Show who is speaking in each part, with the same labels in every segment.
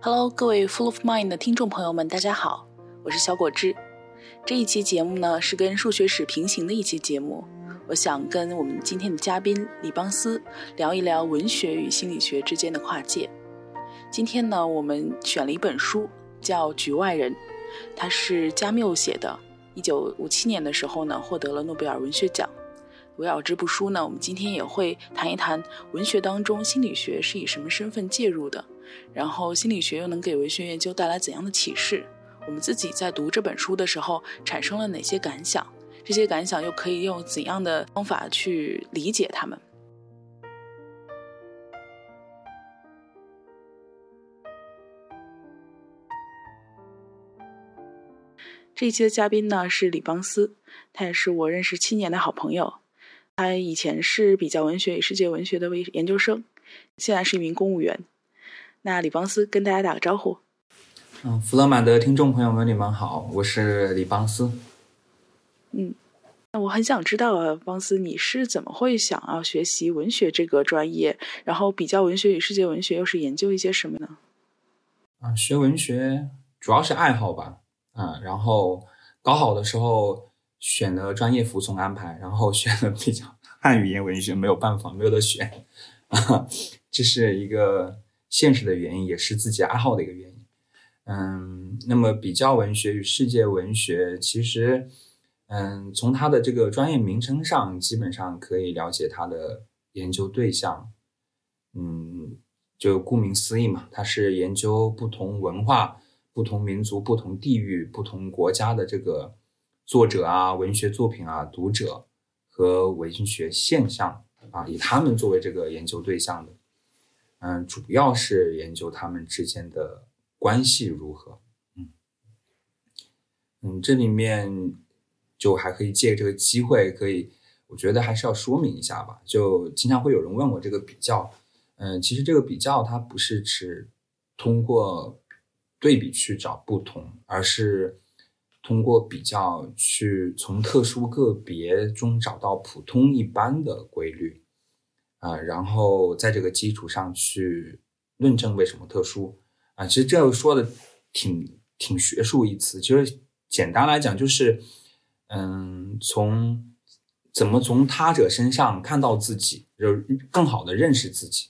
Speaker 1: Hello，各位 Full of Mind 的听众朋友们，大家好，我是小果汁。这一期节目呢是跟数学史平行的一期节目，我想跟我们今天的嘉宾李邦斯聊一聊文学与心理学之间的跨界。今天呢，我们选了一本书，叫《局外人》，它是加缪写的，一九五七年的时候呢获得了诺贝尔文学奖。围绕这部书呢，我们今天也会谈一谈文学当中心理学是以什么身份介入的，然后心理学又能给文学研究带来怎样的启示？我们自己在读这本书的时候产生了哪些感想？这些感想又可以用怎样的方法去理解它们？这一期的嘉宾呢是李邦斯，他也是我认识七年的好朋友。他以前是比较文学与世界文学的研究生，现在是一名公务员。那李邦斯跟大家打个招呼。
Speaker 2: 嗯，弗勒满的听众朋友们，你们好，我是李邦斯。
Speaker 1: 嗯，那我很想知道啊，邦斯，你是怎么会想要学习文学这个专业？然后比较文学与世界文学又是研究一些什么呢？
Speaker 2: 啊，学文学主要是爱好吧。啊，然后高考的时候。选的专业服从安排，然后选的比较 汉语言文学，没有办法，没有得选，啊，这是一个现实的原因，也是自己爱好的一个原因。嗯，那么比较文学与世界文学，其实，嗯，从它的这个专业名称上，基本上可以了解它的研究对象。嗯，就顾名思义嘛，它是研究不同文化、不同民族、不同地域、不同国家的这个。作者啊，文学作品啊，读者和文学现象啊，以他们作为这个研究对象的，嗯，主要是研究他们之间的关系如何。嗯嗯，这里面就还可以借这个机会，可以，我觉得还是要说明一下吧。就经常会有人问我这个比较，嗯，其实这个比较它不是指通过对比去找不同，而是。通过比较去从特殊个别中找到普通一般的规律，啊，然后在这个基础上去论证为什么特殊，啊，其实这又说的挺挺学术一词，其实简单来讲就是，嗯，从怎么从他者身上看到自己，就更好的认识自己，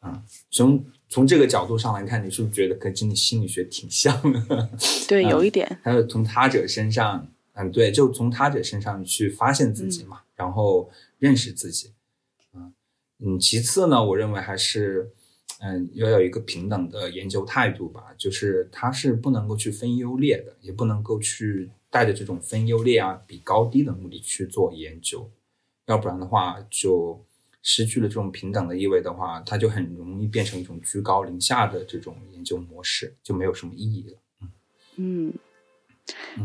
Speaker 2: 啊，从。从这个角度上来看，你是不是觉得跟心理心理学挺像的？
Speaker 1: 对，有一点。
Speaker 2: 还有从他者身上，嗯，对，就从他者身上去发现自己嘛，然后认识自己。嗯嗯，其次呢，我认为还是，嗯，要有一个平等的研究态度吧，就是它是不能够去分优劣的，也不能够去带着这种分优劣啊、比高低的目的去做研究，要不然的话就。失去了这种平等的意味的话，它就很容易变成一种居高临下的这种研究模式，就没有什么意义了。
Speaker 1: 嗯，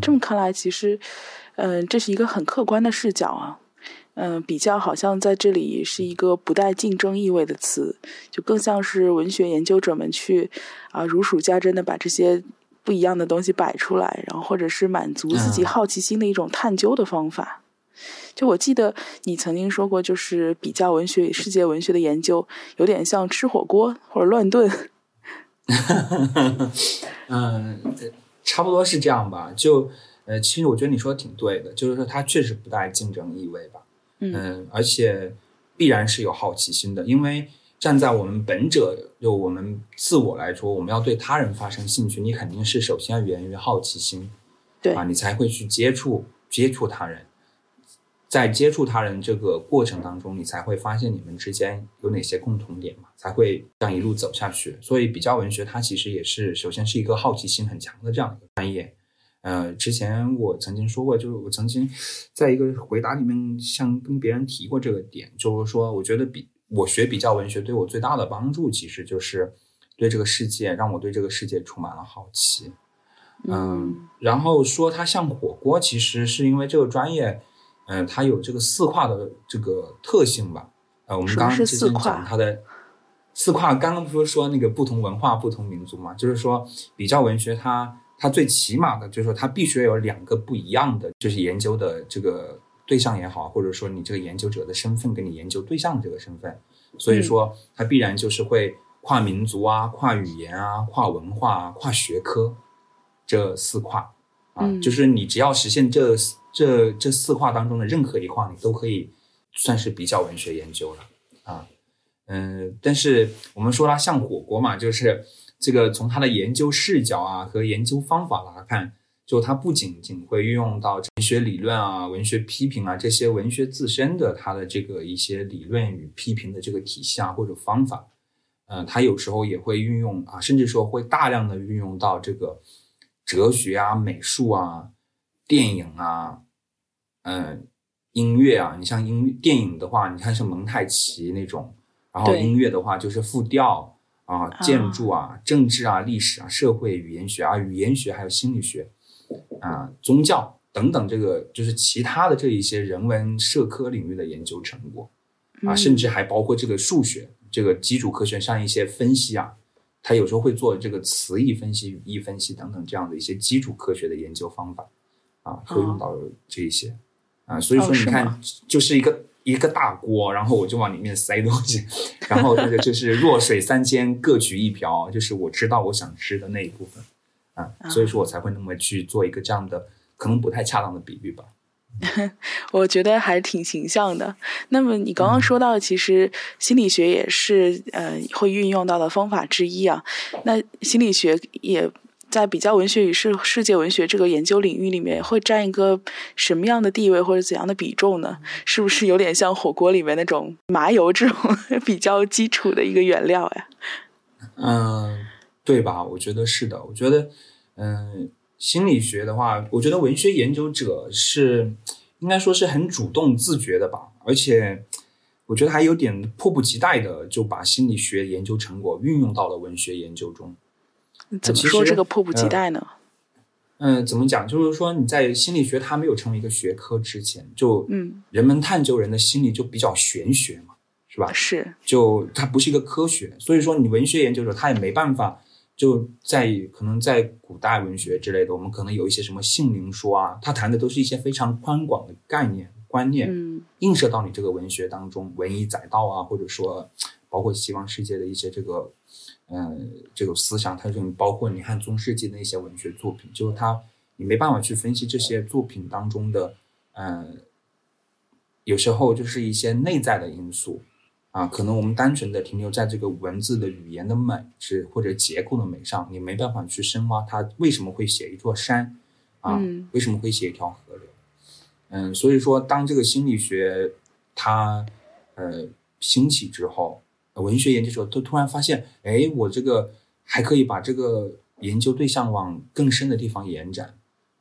Speaker 1: 这么看来，其实，嗯，这是一个很客观的视角啊。嗯，比较好像在这里是一个不带竞争意味的词，就更像是文学研究者们去啊如数家珍的把这些不一样的东西摆出来，然后或者是满足自己好奇心的一种探究的方法。就我记得你曾经说过，就是比较文学与世界文学的研究，有点像吃火锅或者乱炖。
Speaker 2: 嗯，差不多是这样吧。就呃，其实我觉得你说的挺对的，就是说它确实不带竞争意味吧。嗯，而且必然是有好奇心的，因为站在我们本者就我们自我来说，我们要对他人发生兴趣，你肯定是首先要源于好奇心，
Speaker 1: 对
Speaker 2: 啊，你才会去接触接触他人。在接触他人这个过程当中，你才会发现你们之间有哪些共同点嘛，才会这样一路走下去。所以，比较文学它其实也是首先是一个好奇心很强的这样一个专业。呃，之前我曾经说过，就是我曾经在一个回答里面像跟别人提过这个点，就是说，我觉得比我学比较文学对我最大的帮助，其实就是对这个世界让我对这个世界充满了好奇。嗯，然后说它像火锅，其实是因为这个专业。嗯，它有这个四跨的这个特性吧？呃，我们刚刚之前讲它的四跨，刚刚不是说那个不同文化、不同民族嘛？就是说，比较文学它它最起码的，就是说它必须要有两个不一样的，就是研究的这个对象也好，或者说你这个研究者的身份跟你研究对象的这个身份，所以说它必然就是会跨民族啊、跨语言啊、跨文化啊、跨学科这四跨啊，就是你只要实现这这这四跨当中的任何一跨，你都可以算是比较文学研究了啊。嗯，但是我们说它像火锅嘛，就是这个从他的研究视角啊和研究方法来看。就他不仅仅会运用到文学理论啊、文学批评啊这些文学自身的他的这个一些理论与批评的这个体系啊或者方法，嗯，他有时候也会运用啊，甚至说会大量的运用到这个哲学啊、美术啊、电影啊、嗯、音乐啊。你像音电影的话，你看是蒙太奇那种，然后音乐的话就是复调啊、建筑啊、政治啊、历史啊、社会语言学啊、语言学还有心理学。啊，宗教等等，这个就是其他的这一些人文社科领域的研究成果啊，甚至还包括这个数学、这个基础科学上一些分析啊，他有时候会做这个词义分析、语义分析等等这样的一些基础科学的研究方法啊，会用到这一些啊，所以说你看，就是一个一个大锅，然后我就往里面塞东西，然后那个就是弱水三千各取一瓢，就是我知道我想吃的那一部分。啊，所以说我才会那么去做一个这样的可能不太恰当的比喻吧。
Speaker 1: 我觉得还挺形象的。那么你刚刚说到，其实心理学也是呃会运用到的方法之一啊。那心理学也在比较文学与世世界文学这个研究领域里面会占一个什么样的地位或者怎样的比重呢？是不是有点像火锅里面那种麻油这种 比较基础的一个原料呀？
Speaker 2: 嗯。对吧？我觉得是的。我觉得，嗯，心理学的话，我觉得文学研究者是应该说是很主动自觉的吧。而且，我觉得还有点迫不及待的就把心理学研究成果运用到了文学研究中。
Speaker 1: 怎么说这个迫不及待呢？
Speaker 2: 嗯，怎么讲？就是说你在心理学它没有成为一个学科之前，就嗯，人们探究人的心理就比较玄学嘛，是吧？
Speaker 1: 是。
Speaker 2: 就它不是一个科学，所以说你文学研究者他也没办法。就在可能在古代文学之类的，我们可能有一些什么性灵说啊，他谈的都是一些非常宽广的概念观念，嗯，映射到你这个文学当中，文以载道啊，或者说包括西方世界的一些这个，嗯，这种思想，它就包括你看中世纪的一些文学作品，就是它你没办法去分析这些作品当中的，嗯，有时候就是一些内在的因素。啊，可能我们单纯的停留在这个文字的语言的美是或者结构的美上，你没办法去深挖它为什么会写一座山，啊，为什么会写一条河流，嗯，所以说当这个心理学它呃兴起之后，文学研究者都突然发现，哎，我这个还可以把这个研究对象往更深的地方延展，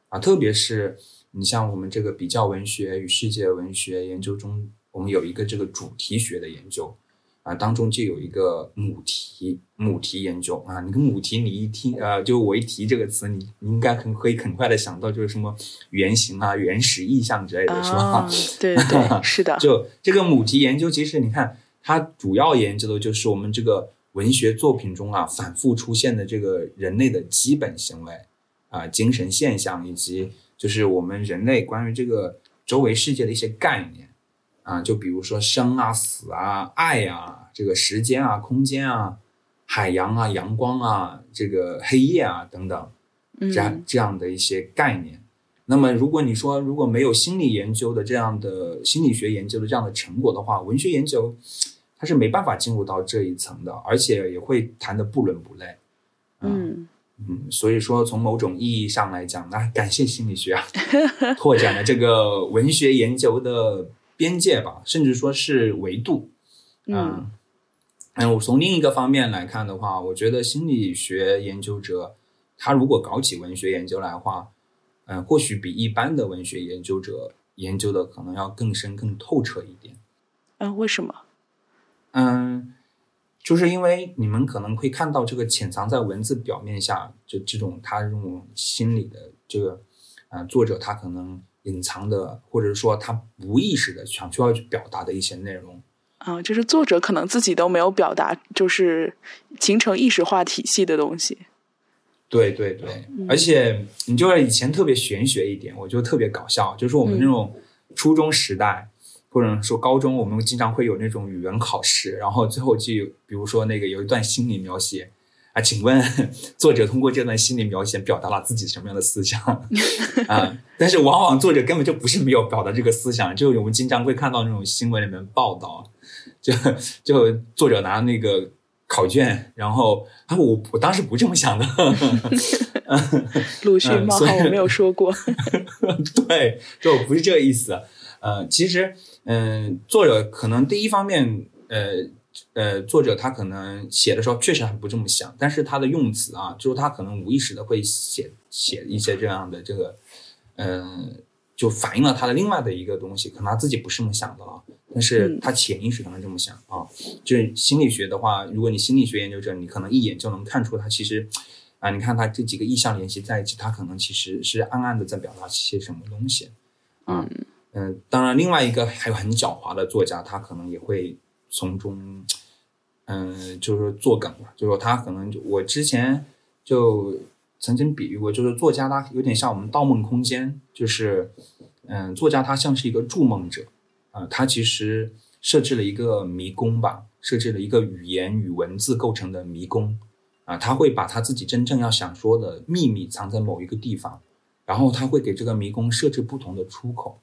Speaker 2: 啊，特别是你像我们这个比较文学与世界文学研究中。我们有一个这个主题学的研究，啊，当中就有一个母题母题研究啊。你个母题，你一听，呃，就我一提这个词，你你应该很可以很快的想到就是什么原型啊、原始意象之类的是吧？
Speaker 1: 对对，是的。
Speaker 2: 就这个母题研究，其实你看，它主要研究的就是我们这个文学作品中啊反复出现的这个人类的基本行为啊、精神现象，以及就是我们人类关于这个周围世界的一些概念。啊，就比如说生啊、死啊、爱啊、这个时间啊、空间啊、海洋啊、阳光啊、这个黑夜啊等等，这样这样的一些概念。那么，如果你说如果没有心理研究的这样的心理学研究的这样的成果的话，文学研究它是没办法进入到这一层的，而且也会谈的不伦不类。嗯嗯，所以说从某种意义上来讲，那感谢心理学啊，拓展了这个文学研究的。边界吧，甚至说是维度，嗯，嗯，我从另一个方面来看的话，我觉得心理学研究者他如果搞起文学研究来的话，嗯，或许比一般的文学研究者研究的可能要更深、更透彻一点。
Speaker 1: 嗯，为什么？
Speaker 2: 嗯，就是因为你们可能会看到这个潜藏在文字表面下，就这种他这种心理的这个，啊，作者他可能。隐藏的，或者说他无意识的想需要去表达的一些内容，
Speaker 1: 啊，就是作者可能自己都没有表达，就是形成意识化体系的东西。
Speaker 2: 对对对，而且你就是以前特别玄学一点，我就特别搞笑，就是我们那种初中时代，或者说高中，我们经常会有那种语文考试，然后最后就比如说那个有一段心理描写啊，请问 作者通过这段心理描写表达了自己什么样的思想 啊？但是往往作者根本就不是没有表达这个思想，就我们经常会看到那种新闻里面报道，就就作者拿那个考卷，然后啊，我我当时不这么想的，
Speaker 1: 鲁迅冒号我没有说过，
Speaker 2: 对，就不是这个意思。呃，其实，嗯，作者可能第一方面，呃，呃，作者他可能写的时候确实还不这么想，但是他的用词啊，就是他可能无意识的会写写一些这样的这个，嗯，就反映了他的另外的一个东西，可能他自己不是这么想的啊，但是他潜意识可能这么想啊。就是心理学的话，如果你心理学研究者，你可能一眼就能看出他其实，啊，你看他这几个意象联系在一起，他可能其实是暗暗的在表达些什么东西，啊。嗯，嗯当然，另外一个还有很狡猾的作家，他可能也会从中，嗯，就是作梗吧。就是说，他可能我之前就曾经比喻过，就是作家他有点像我们《盗梦空间》，就是，嗯，作家他像是一个筑梦者，啊，他其实设置了一个迷宫吧，设置了一个语言与文字构成的迷宫，啊，他会把他自己真正要想说的秘密藏在某一个地方，然后他会给这个迷宫设置不同的出口。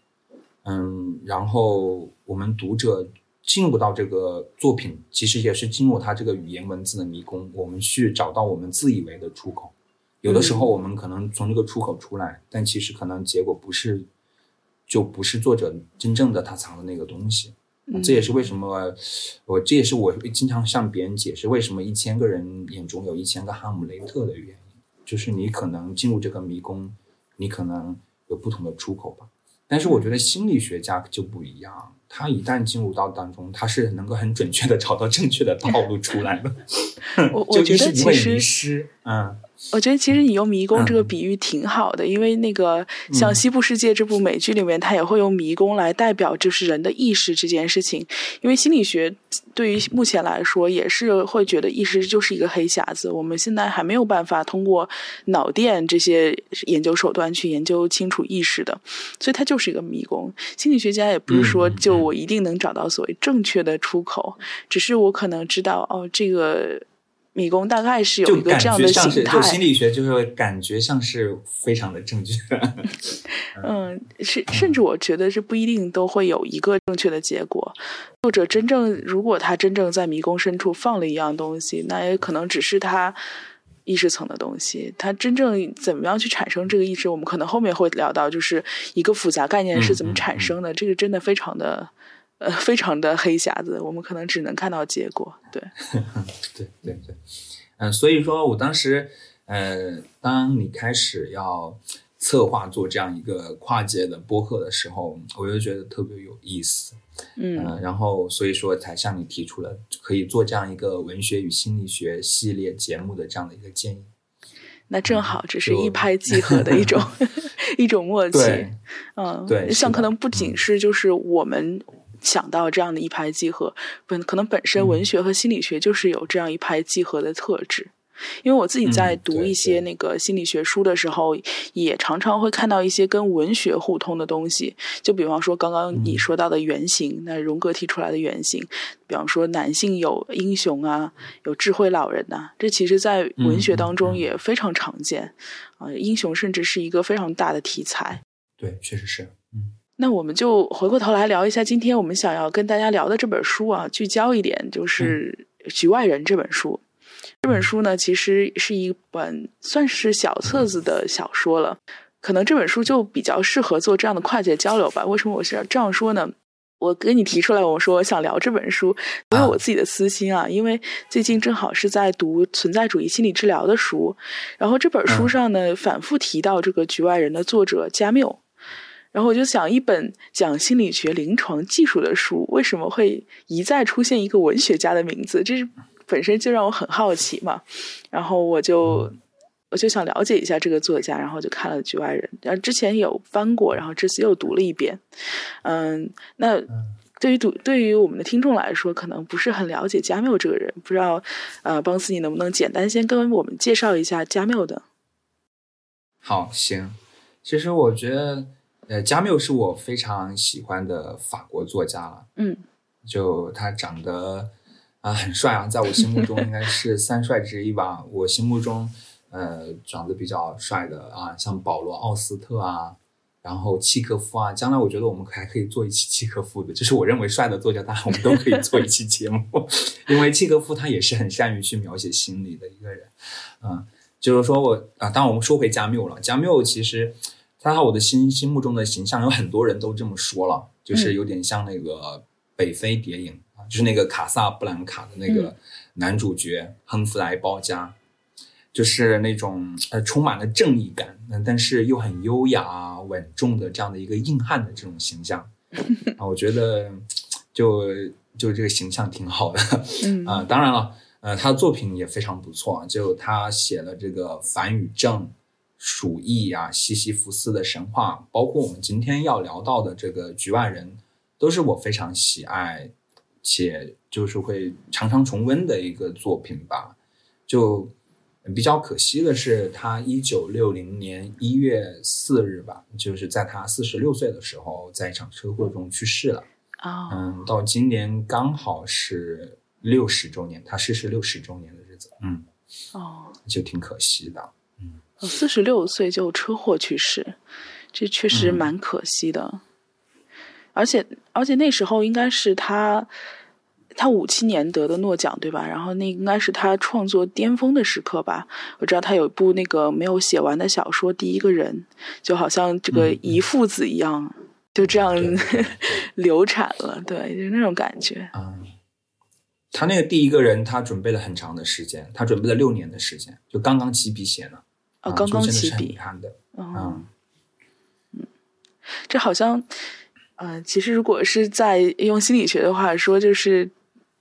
Speaker 2: 嗯，然后我们读者进入到这个作品，其实也是进入他这个语言文字的迷宫，我们去找到我们自以为的出口。有的时候我们可能从这个出口出来，但其实可能结果不是，就不是作者真正的他藏的那个东西。这也是为什么我这也是我经常向别人解释为什么一千个人眼中有一千个哈姆雷特的原因，就是你可能进入这个迷宫，你可能有不同的出口吧。但是我觉得心理学家就不一样，他一旦进入到当中，他是能够很准确的 找到正确的道路出来的。
Speaker 1: 我 我觉得其
Speaker 2: 实，嗯。
Speaker 1: 我觉得其实你用迷宫这个比喻挺好的，因为那个像《西部世界》这部美剧里面，它也会用迷宫来代表就是人的意识这件事情。因为心理学对于目前来说也是会觉得意识就是一个黑匣子，我们现在还没有办法通过脑电这些研究手段去研究清楚意识的，所以它就是一个迷宫。心理学家也不是说就我一定能找到所谓正确的出口，只是我可能知道哦这个。迷宫大概是有一个这样的形态，
Speaker 2: 心理学就是感觉像是非常的正确。
Speaker 1: 嗯，甚甚至我觉得是不一定都会有一个正确的结果。作者真正如果他真正在迷宫深处放了一样东西，那也可能只是他意识层的东西。他真正怎么样去产生这个意识，我们可能后面会聊到，就是一个复杂概念是怎么产生的。这个真的非常的。呃，非常的黑匣子，我们可能只能看到结果。对，
Speaker 2: 对 对对，嗯，所以说我当时，呃，当你开始要策划做这样一个跨界的播客的时候，我就觉得特别有意思，
Speaker 1: 嗯，
Speaker 2: 然后所以说才向你提出了可以做这样一个文学与心理学系列节目的这样的一个建议。
Speaker 1: 那正好，这是一拍 即合的一种 一种默契，嗯，
Speaker 2: 对，
Speaker 1: 像可能不仅是就是我们。想到这样的一拍即合，本可能本身文学和心理学就是有这样一拍即合的特质。因为我自己在读一些那个心理学书的时候，也常常会看到一些跟文学互通的东西。就比方说刚刚你说到的原型，那荣格提出来的原型，比方说男性有英雄啊，有智慧老人呐，这其实在文学当中也非常常见啊。英雄甚至是一个非常大的题材。
Speaker 2: 对，确实是，嗯。
Speaker 1: 那我们就回过头来聊一下今天我们想要跟大家聊的这本书啊，聚焦一点就是《局外人》这本书。这本书呢，其实是一本算是小册子的小说了。可能这本书就比较适合做这样的跨界交流吧。为什么我是要这样说呢？我给你提出来，我说我想聊这本书，因为我自己的私心啊。因为最近正好是在读存在主义心理治疗的书，然后这本书上呢，反复提到这个《局外人》的作者加缪。然后我就想，一本讲心理学临床技术的书，为什么会一再出现一个文学家的名字？这是本身就让我很好奇嘛。然后我就我就想了解一下这个作家，然后就看了《局外人》，然后之前有翻过，然后这次又读了一遍。嗯，那对于读对于我们的听众来说，可能不是很了解加缪这个人，不知道呃，邦斯，你能不能简单先跟我们介绍一下加缪的？
Speaker 2: 好，行。其实我觉得。呃，加缪是我非常喜欢的法国作家了。
Speaker 1: 嗯，
Speaker 2: 就他长得啊、很帅啊，在我心目中应该是 三帅之一吧。我心目中呃长得比较帅的啊，像保罗·奥斯特啊，然后契诃夫啊。将来我觉得我们还可以做一期契诃夫的，就是我认为帅的作家，当然我们都可以做一期节目，因为契诃夫他也是很善于去描写心理的一个人。嗯，就是说我啊，当然我们说回加缪了，加缪其实。他在我的心心目中的形象，有很多人都这么说了，就是有点像那个北非谍影啊，就是那个卡萨布兰卡的那个男主角亨弗莱·包加，就是那种呃充满了正义感，嗯，但是又很优雅稳重的这样的一个硬汉的这种形象。啊，我觉得就就这个形象挺好的，
Speaker 1: 嗯。
Speaker 2: 啊，当然了，呃，他的作品也非常不错，就他写了这个反与正。鼠疫啊，西西弗斯的神话，包括我们今天要聊到的这个局外人，都是我非常喜爱且就是会常常重温的一个作品吧。就比较可惜的是，他一九六零年一月四日吧，就是在他四十六岁的时候，在一场车祸中去世了。
Speaker 1: 哦，
Speaker 2: 嗯，到今年刚好是六十周年，他逝世六十周年的日子，嗯，
Speaker 1: 哦，
Speaker 2: 就挺可惜的。
Speaker 1: 四十六岁就车祸去世，这确实
Speaker 2: 嗯
Speaker 1: 蛮可惜的。而且而且那时候应该是他，他五七年得的诺奖对吧？然后那应该是他创作巅峰的时刻吧。我知道他有一部那个没有写完的小说《第一个人》，就好像这个遗父子一样，就这样 流产了。对，就是那种感觉。
Speaker 2: 嗯，他那个第一个人，他准备了很长的时间，他准备了六年的时间，就刚刚起笔写呢。
Speaker 1: 哦，
Speaker 2: 啊
Speaker 1: 刚刚起笔
Speaker 2: 遗。憾的。
Speaker 1: 哦
Speaker 2: 嗯，
Speaker 1: 这好像，呃，其实如果是在用心理学的话说，就是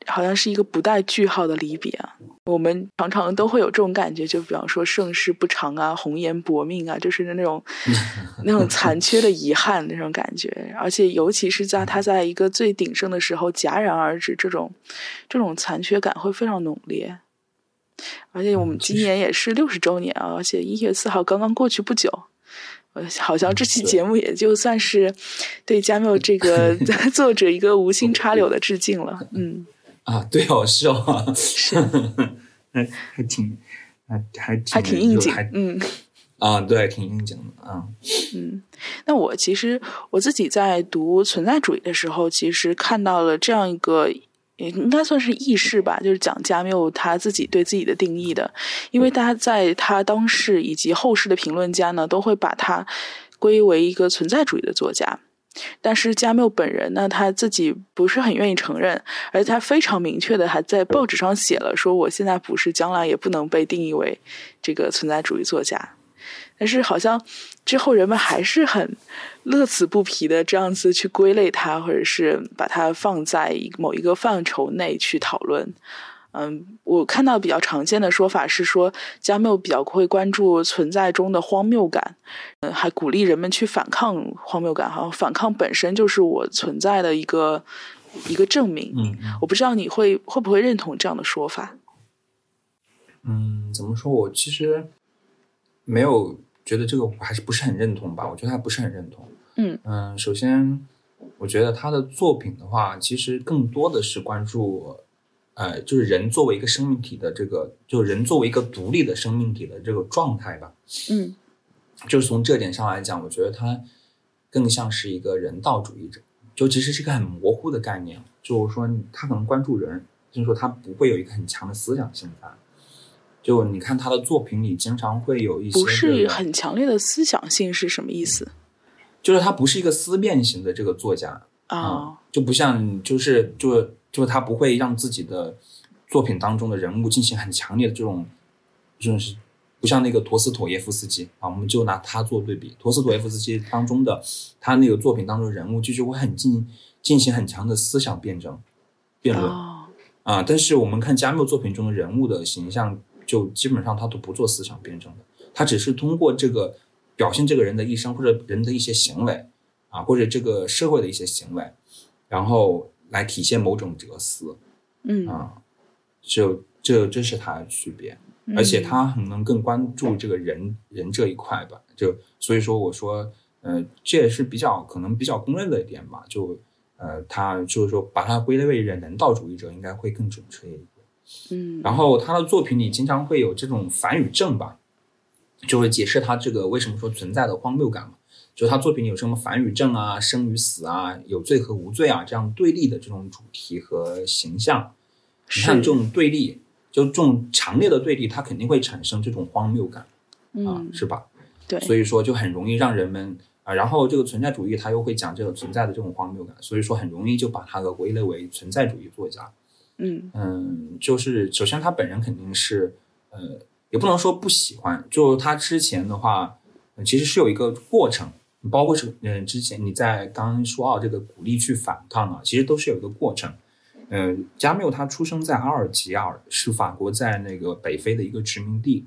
Speaker 1: 好像是一个不带句号的离别啊。我们常常都会有这种感觉，就比方说盛世不长啊，红颜薄命啊，就是那种 那种残缺的遗憾那种感觉。而且尤其是在他在一个最鼎盛的时候戛然而止，这种这种残缺感会非常浓烈。而且我们今年也是六十周年啊，而且一月四号刚刚过去不久。呃，好像这期节目也就算是对加缪这个 作者一个无心插柳的致敬了。嗯，
Speaker 2: 啊，对哦，是哦，
Speaker 1: 是
Speaker 2: 还还挺，还还挺
Speaker 1: 还挺应景。嗯
Speaker 2: 啊，对，挺应景的啊。
Speaker 1: 嗯，那我其实我自己在读存在主义的时候，其实看到了这样一个。也应该算是轶事吧，就是讲加缪他自己对自己的定义的，因为大家在他当世以及后世的评论家呢，都会把他归为一个存在主义的作家。但是加缪本人呢，他自己不是很愿意承认，而且他非常明确的还在报纸上写了说，我现在不是，将来也不能被定义为这个存在主义作家。但是好像之后人们还是很乐此不疲的这样子去归类它，或者是把它放在某一个范畴内去讨论。嗯，我看到比较常见的说法是说，加缪比较会关注存在中的荒谬感，嗯，还鼓励人们去反抗荒谬感，好像反抗本身就是我存在的一个一个证明。
Speaker 2: 嗯
Speaker 1: 我不知道你会会不会认同这样的说法？
Speaker 2: 嗯，怎么说？我其实没有觉得这个，我还是不是很认同吧？我觉得还不是很认同。
Speaker 1: 嗯
Speaker 2: 嗯，首先，我觉得他的作品的话，其实更多的是关注，呃，就是人作为一个生命体的这个，就人作为一个独立的生命体的这个状态吧。
Speaker 1: 嗯
Speaker 2: 就是从这点上来讲，我觉得他更像是一个人道主义者，就其实是一个很模糊的概念。就是说，他可能关注人，就是说他不会有一个很强的思想性在。就你看他的作品里，经常会有一些、这个、
Speaker 1: 不是很强烈的思想性是什么意思
Speaker 2: 就是他不是一个思辨型的这个作家
Speaker 1: 啊？
Speaker 2: 就不像就是就就是他不会让自己的作品当中的人物进行很强烈的这种，就是不像那个陀思妥耶夫斯基啊，我们就拿他做对比，陀思妥耶夫斯基当中的他那个作品当中的人物，就是会很进进行很强的思想辩证、辩论
Speaker 1: 哦，
Speaker 2: 啊。但是我们看加缪作品中的人物的形象，就基本上他都不做思想辩证的，他只是通过这个表现这个人的一生或者人的一些行为啊，或者这个社会的一些行为，然后来体现某种哲思
Speaker 1: 嗯，
Speaker 2: 啊，就这这是他的区别。而且他可能更关注这个人人这一块吧，就所以说我说呃，这也是比较可能比较公认的一点吧。就呃，他就是说把他归类为人人道主义者，应该会更准确一点。
Speaker 1: 嗯，
Speaker 2: 然后他的作品里经常会有这种反与正吧，就会解释他这个为什么说存在的荒谬感嘛。就他作品里有什么反与正啊、生与死啊、有罪和无罪啊这样对立的这种主题和形象。你看这种对立，就这种强烈的对立，它肯定会产生这种荒谬感。啊，
Speaker 1: 嗯，
Speaker 2: 是吧？
Speaker 1: 对，
Speaker 2: 所以说就很容易让人们啊，然后这个存在主义他又会讲这个存在的这种荒谬感，所以说很容易就把他给归类为存在主义作家。
Speaker 1: 嗯，
Speaker 2: 就是首先他本人肯定是呃，也不能说不喜欢，就他之前的话，其实是有一个过程，包括是嗯、之前你在刚说到这个鼓励去反抗啊，其实都是有一个过程。嗯，加缪他出生在阿尔及尔，是法国在那个北非的一个殖民地。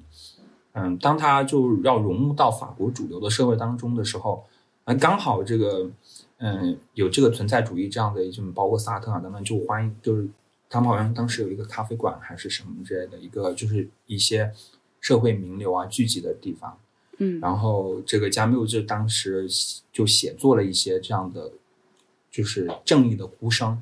Speaker 2: 嗯，当他就要融入到法国主流的社会当中的时候，啊，刚好这个，嗯，有这个存在主义这样的一种，包括萨特啊等等，就欢迎，就是他们好像当时有一个咖啡馆还是什么之类的一个，就是一些社会名流啊聚集的地方。
Speaker 1: 嗯
Speaker 2: 然后这个加缪就当时就写作了一些这样的，就是正义的呼声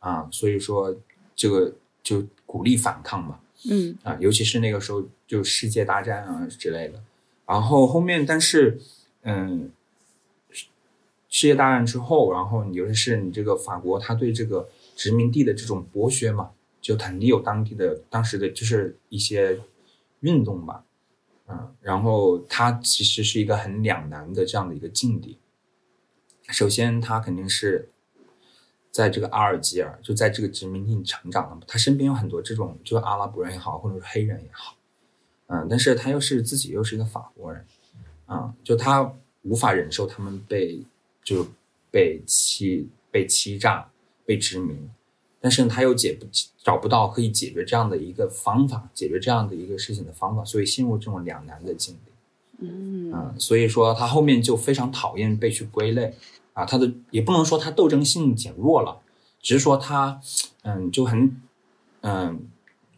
Speaker 2: 啊，所以说这个就鼓励反抗嘛。
Speaker 1: 嗯
Speaker 2: 啊，尤其是那个时候就世界大战啊之类的。然后后面，但是，嗯，世世界大战之后，然后尤其是你这个法国，他对这个殖民地的这种剥削嘛，就肯定有当地的当时的就是一些运动吧，嗯，然后他其实是一个很两难的这样的一个境地。首先，他肯定是在这个阿尔及尔，就在这个殖民地成长的嘛，他身边有很多这种，就阿拉伯人也好，或者是黑人也好，嗯，但是他又是自己又是一个法国人，嗯、就他无法忍受他们被就被欺、被欺诈、被殖民，但是他又解不找不到可以解决这样的一个方法，解决这样的一个事情的方法，所以陷入这种两难的境地。
Speaker 1: 嗯
Speaker 2: 嗯，所以说他后面就非常讨厌被去归类啊，他的也不能说他斗争性减弱了，只是说他嗯就很嗯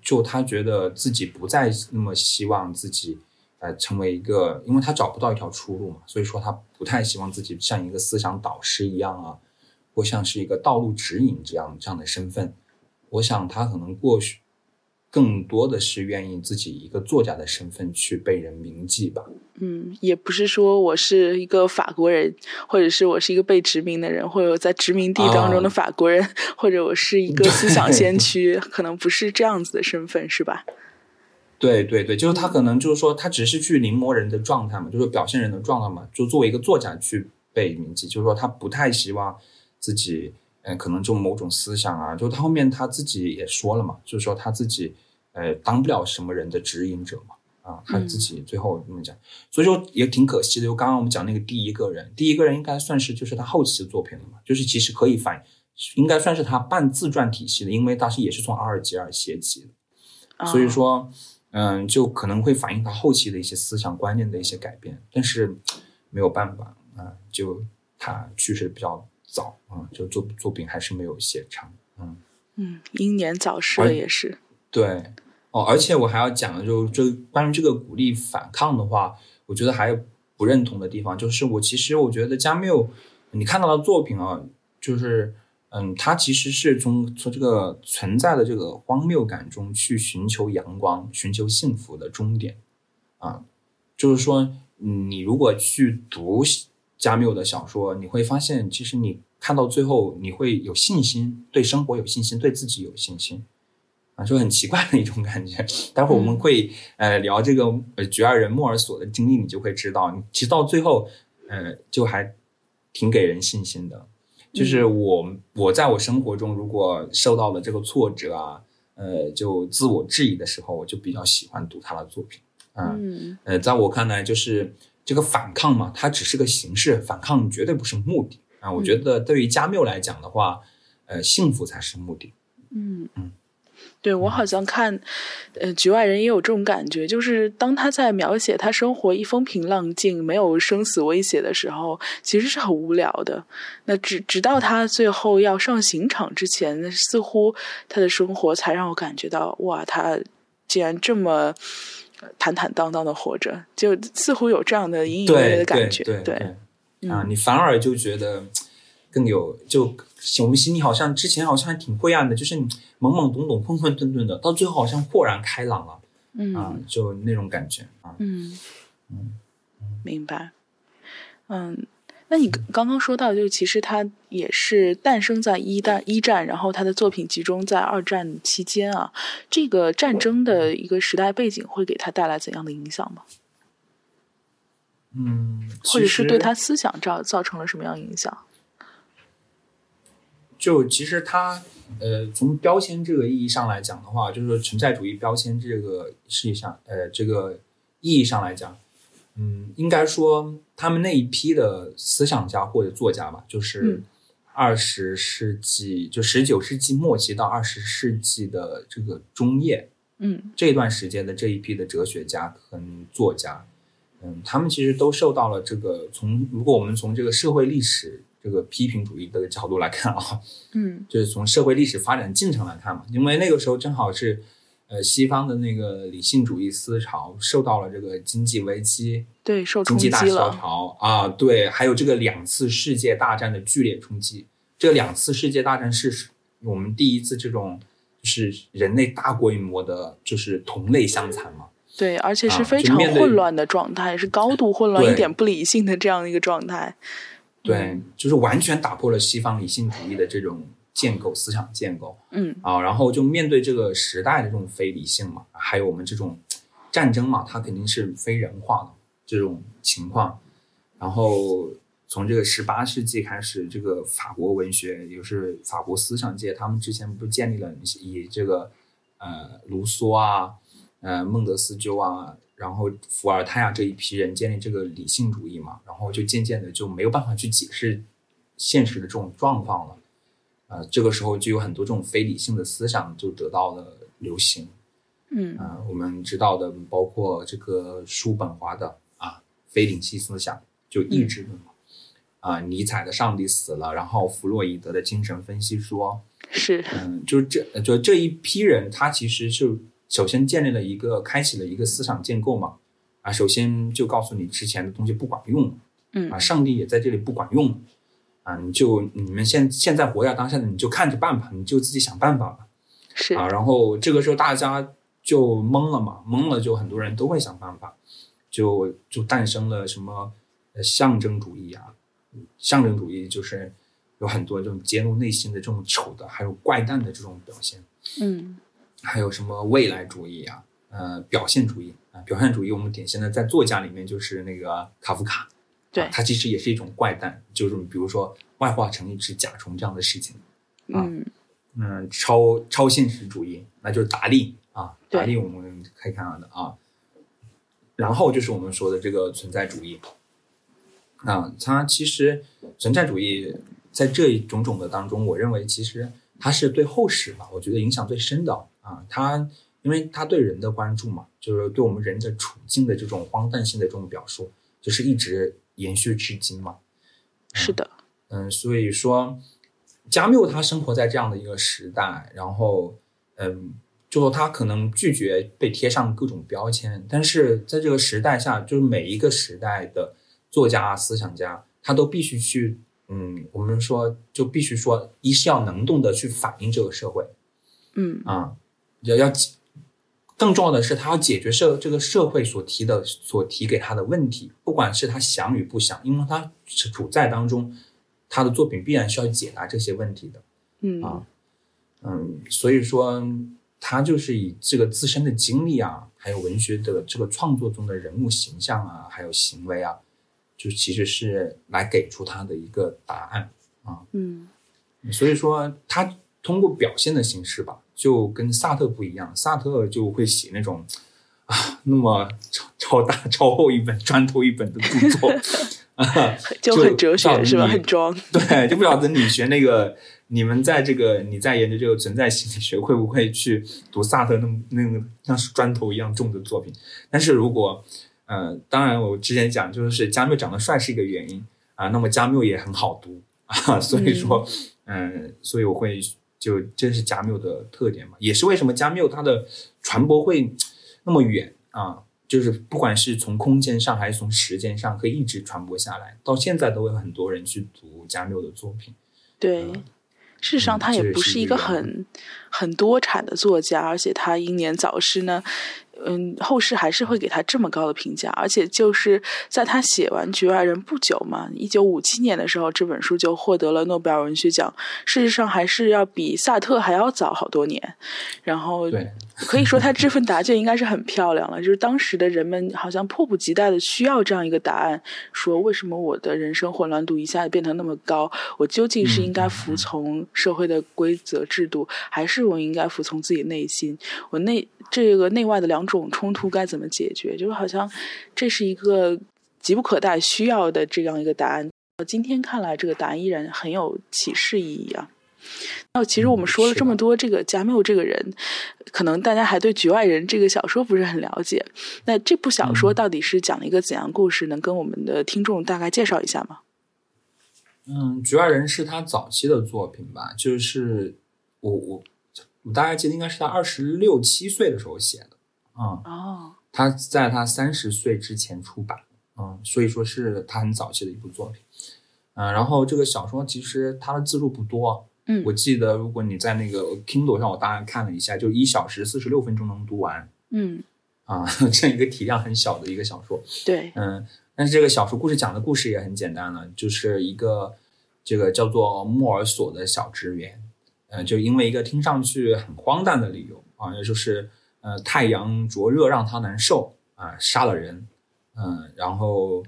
Speaker 2: 就他觉得自己不再那么希望自己呃成为一个，因为他找不到一条出路嘛，所以说他不太希望自己像一个思想导师一样啊，或像是一个道路指引这样这样的身份。我想他可能过去更多的是愿意自己一个作家的身份去被人铭记吧。
Speaker 1: 嗯，也不是说我是一个法国人，或者是我是一个被殖民的人，或者我在殖民地当中的
Speaker 2: 啊
Speaker 1: 法国人，或者我是一个思想先驱，可能不是这样子的身份，是吧？
Speaker 2: 对对对，就是他可能就是说，他只是去临摹人的状态嘛，就是表现人的状态嘛，就作为一个作家去被铭记，就是说他不太希望自己，嗯、可能就某种思想啊，就他后面他自己也说了嘛，就是说他自己，呃，当不了什么人的指引者嘛，啊，他自己最后这么讲，所以说也挺可惜的。就刚刚我们讲那个第一个人，第一个人应该算是就是他后期的作品了嘛，就是其实可以反，应该算是他半自传体系的，因为他是也是从阿尔及尔写起的。所以
Speaker 1: 啊，
Speaker 2: 说，嗯，就可能会反映他后期的一些思想观念的一些改变，但是没有办法啊、就他去世比较早啊、就作作品还是没有写成，嗯，
Speaker 1: 嗯，英年早逝了也是，
Speaker 2: 对，哦，而且我还要讲的，就就关于这个鼓励反抗的话，我觉得还有不认同的地方，就是我其实我觉得加缪，你看到的作品啊，就是嗯，他其实是从从这个存在的这个荒谬感中去寻求阳光、寻求幸福的终点啊，就是说，嗯你如果去读加缪的小说，你会发现，其实你看到最后，你会有信心，对生活有信心，对自己有信心。啊，就很奇怪的一种感觉。待会儿我们会、呃聊这个呃绝爱人莫尔索的经历，你就会知道，你其实到最后，呃，就还挺给人信心的。就是我我在我生活中，如果受到了这个挫折啊，呃，就自我质疑的时候，我就比较喜欢读他的作品。啊、
Speaker 1: 嗯
Speaker 2: 呃，在我看来，就是这个反抗嘛，它只是个形式，反抗绝对不是目的啊。我觉得对于加缪来讲的话，呃，幸福才是目的。
Speaker 1: 嗯
Speaker 2: 嗯。
Speaker 1: 对，我好像看，呃，《局外人》也有这种感觉，就是当他在描写他生活一风平浪静、没有生死威胁的时候，其实是很无聊的。那直直到他最后要上刑场之前，似乎他的生活才让我感觉到，哇，他竟然这么呃坦坦荡荡的活着，就似乎有这样的隐隐约约的感觉。
Speaker 2: 对对对啊，你反而就觉得更有就我们心里好像之前好像还挺灰暗的，就是懵懵懂懂、混混沌沌的，到最后好像豁然开朗了，
Speaker 1: 嗯
Speaker 2: 啊，就那种感觉啊，
Speaker 1: 嗯嗯，明白，嗯。那你刚刚说到，就其实他也是诞生在一战一战，然后他的作品集中在二战期间啊。这个战争的一个时代背景会给他带来怎样的影响吗？
Speaker 2: 嗯，
Speaker 1: 或者是对他思想造造成了什么样影响？
Speaker 2: 就其实他呃，从标签这个意义上来讲的话，就是说存在主义标签这个实际上呃这个意义上来讲。嗯，应该说他们那一批的思想家或者作家吧，就是二十世纪，就十九世纪末期到二十世纪的这个中叶，
Speaker 1: 嗯，
Speaker 2: 这段时间的这一批的哲学家和作家，嗯，他们其实都受到了这个从如果我们从这个社会历史这个批评主义的角度来看啊，
Speaker 1: 嗯，
Speaker 2: 就是从社会历史发展进程来看嘛，因为那个时候正好是。呃，西方的那个理性主义思潮受到了这个经济危机，
Speaker 1: 对，受
Speaker 2: 经济大萧条啊，对，还有这个两次世界大战的剧烈冲击。这两次世界大战是我们第一次这种就是人类大规模的，就是同类相残嘛。
Speaker 1: 对，而且是非常混乱的状态，是高度混乱、一点不理性的这样一个状态。
Speaker 2: 对，就是完全打破了西方理性主义的这种。建构思想建构，
Speaker 1: 嗯
Speaker 2: 啊，然后就面对这个时代的这种非理性嘛，还有我们这种战争嘛，它肯定是非人化的这种情况。然后从这个十八世纪开始，这个法国文学，也就是法国思想界，他们之前不建立了以这个呃卢梭啊、呃孟德斯鸠啊，然后伏尔泰啊这一批人建立这个理性主义嘛，然后就渐渐的就没有办法去解释现实的这种状况了。呃，这个时候就有很多这种非理性的思想就得到了流行，
Speaker 1: 嗯，
Speaker 2: 啊，我们知道的包括这个叔本华的啊非理性思想，就意志论嘛，啊，尼采的上帝死了，然后弗洛伊德的精神分析说，
Speaker 1: 是，
Speaker 2: 嗯，就是这就这一批人，他其实就首先建立了一个开启了一个思想建构嘛，啊，首先就告诉你之前的东西不管用，
Speaker 1: 嗯，
Speaker 2: 啊，上帝也在这里不管用。啊，你就你们现现在活在当下的，你就看着办吧，你就自己想办法吧。
Speaker 1: 是
Speaker 2: 啊，然后这个时候大家就懵了嘛，懵了就很多人都会想办法，就就诞生了什么象征主义啊，象征主义就是有很多这种揭露内心的这种丑的，还有怪诞的这种表现。
Speaker 1: 嗯，
Speaker 2: 还有什么未来主义啊，呃，表现主义啊，表现主义我们典型的在作家里面就是那个卡夫卡。
Speaker 1: 对，
Speaker 2: 他其实也是一种怪诞，就是比如说外化成一只甲虫这样的事情。
Speaker 1: 嗯
Speaker 2: 嗯，超超现实主义，那就是达利啊，达利我们可以看到的啊。然后就是我们说的这个存在主义啊，它其实存在主义在这一种种的当中，我认为其实它是对后世吧，我觉得影响最深的啊。他因为他对人的关注嘛，就是对我们人的处境的这种荒诞性的这种表述，就是一直。延续至今嘛，
Speaker 1: 是的，
Speaker 2: 嗯，所以说，加缪他生活在这样的一个时代，然后，嗯，就说他可能拒绝被贴上各种标签，但是在这个时代下，就是每一个时代的作家、思想家，他都必须去，嗯，我们说就必须说，一是要能动的去反映这个社会，
Speaker 1: 嗯
Speaker 2: 啊，要要。更重要的是，他要解决社这个社会所提的、所提给他的问题，不管是他想与不想，因为他是处在当中，他的作品必然需要解答这些问题的。
Speaker 1: 嗯
Speaker 2: 啊，嗯，所以说他就是以这个自身的经历啊，还有文学的这个创作中的人物形象啊，还有行为啊，就其实是来给出他的一个答案啊。
Speaker 1: 嗯，
Speaker 2: 所以说他通过表现的形式吧。就跟萨特不一样，萨特就会写那种啊，那么超超大、超厚一本、砖头一本的著作，
Speaker 1: 就很哲学是吧？很装。
Speaker 2: 对，就不晓得你学那个，你们在这个你在研究这个存在心理学，会不会去读萨特那么那个像是砖头一样重的作品？但是如果呃，当然我之前讲就是加缪长得帅是一个原因啊，那么加缪也很好读啊，所以说嗯，所以我会。就这是加缪的特点嘛，也是为什么加缪他的传播会那么远啊？就是不管是从空间上还是从时间上，可以一直传播下来，到现在都有很多人去读加缪的作品。
Speaker 1: 对，事实上他也不是一个很很多产的作家，而且他英年早逝呢。嗯，后世还是会给他这么高的评价，而且就是在他写完《局外人》不久嘛，一九五七年的时候，这本书就获得了诺贝尔文学奖。事实上，还是要比萨特还要早好多年。然后，可以说他这份答卷应该是很漂亮了。就是当时的人们好像迫不及待的需要这样一个答案：说为什么我的人生混乱度一下子变得那么高？我究竟是应该服从社会的规则制度，还是我应该服从自己内心？我内这个内外的两。种冲突该怎么解决？就是好像这是一个急不可待需要的这样一个答案。今天看来，这个答案依然很有启示意义啊。那其实我们说了这么多，这个加缪这个人，可能大家还对《局外人》这个小说不是很了解。那这部小说到底是讲了一个怎样故事？能跟我们的听众大概介绍一下吗？
Speaker 2: 嗯，《局外人》是他早期的作品吧？就是我我我大概记得应该是他二十六七岁的时候写的。嗯
Speaker 1: 哦，
Speaker 2: 他在他三十岁之前出版，嗯，所以说是他很早期的一部作品，嗯，然后这个小说其实它的字数不多，
Speaker 1: 嗯，
Speaker 2: 我记得如果你在那个 Kindle 上，我大概看了一下，就一小时四十六分钟能读完，
Speaker 1: 嗯，
Speaker 2: 啊，这样一个体量很小的一个小说，
Speaker 1: 对，
Speaker 2: 嗯，但是这个小说故事讲的故事也很简单了，就是一个这个叫做莫尔索的小职员，嗯，就因为一个听上去很荒诞的理由啊，也就是。呃，太阳灼热让他难受啊，杀了人，嗯，然后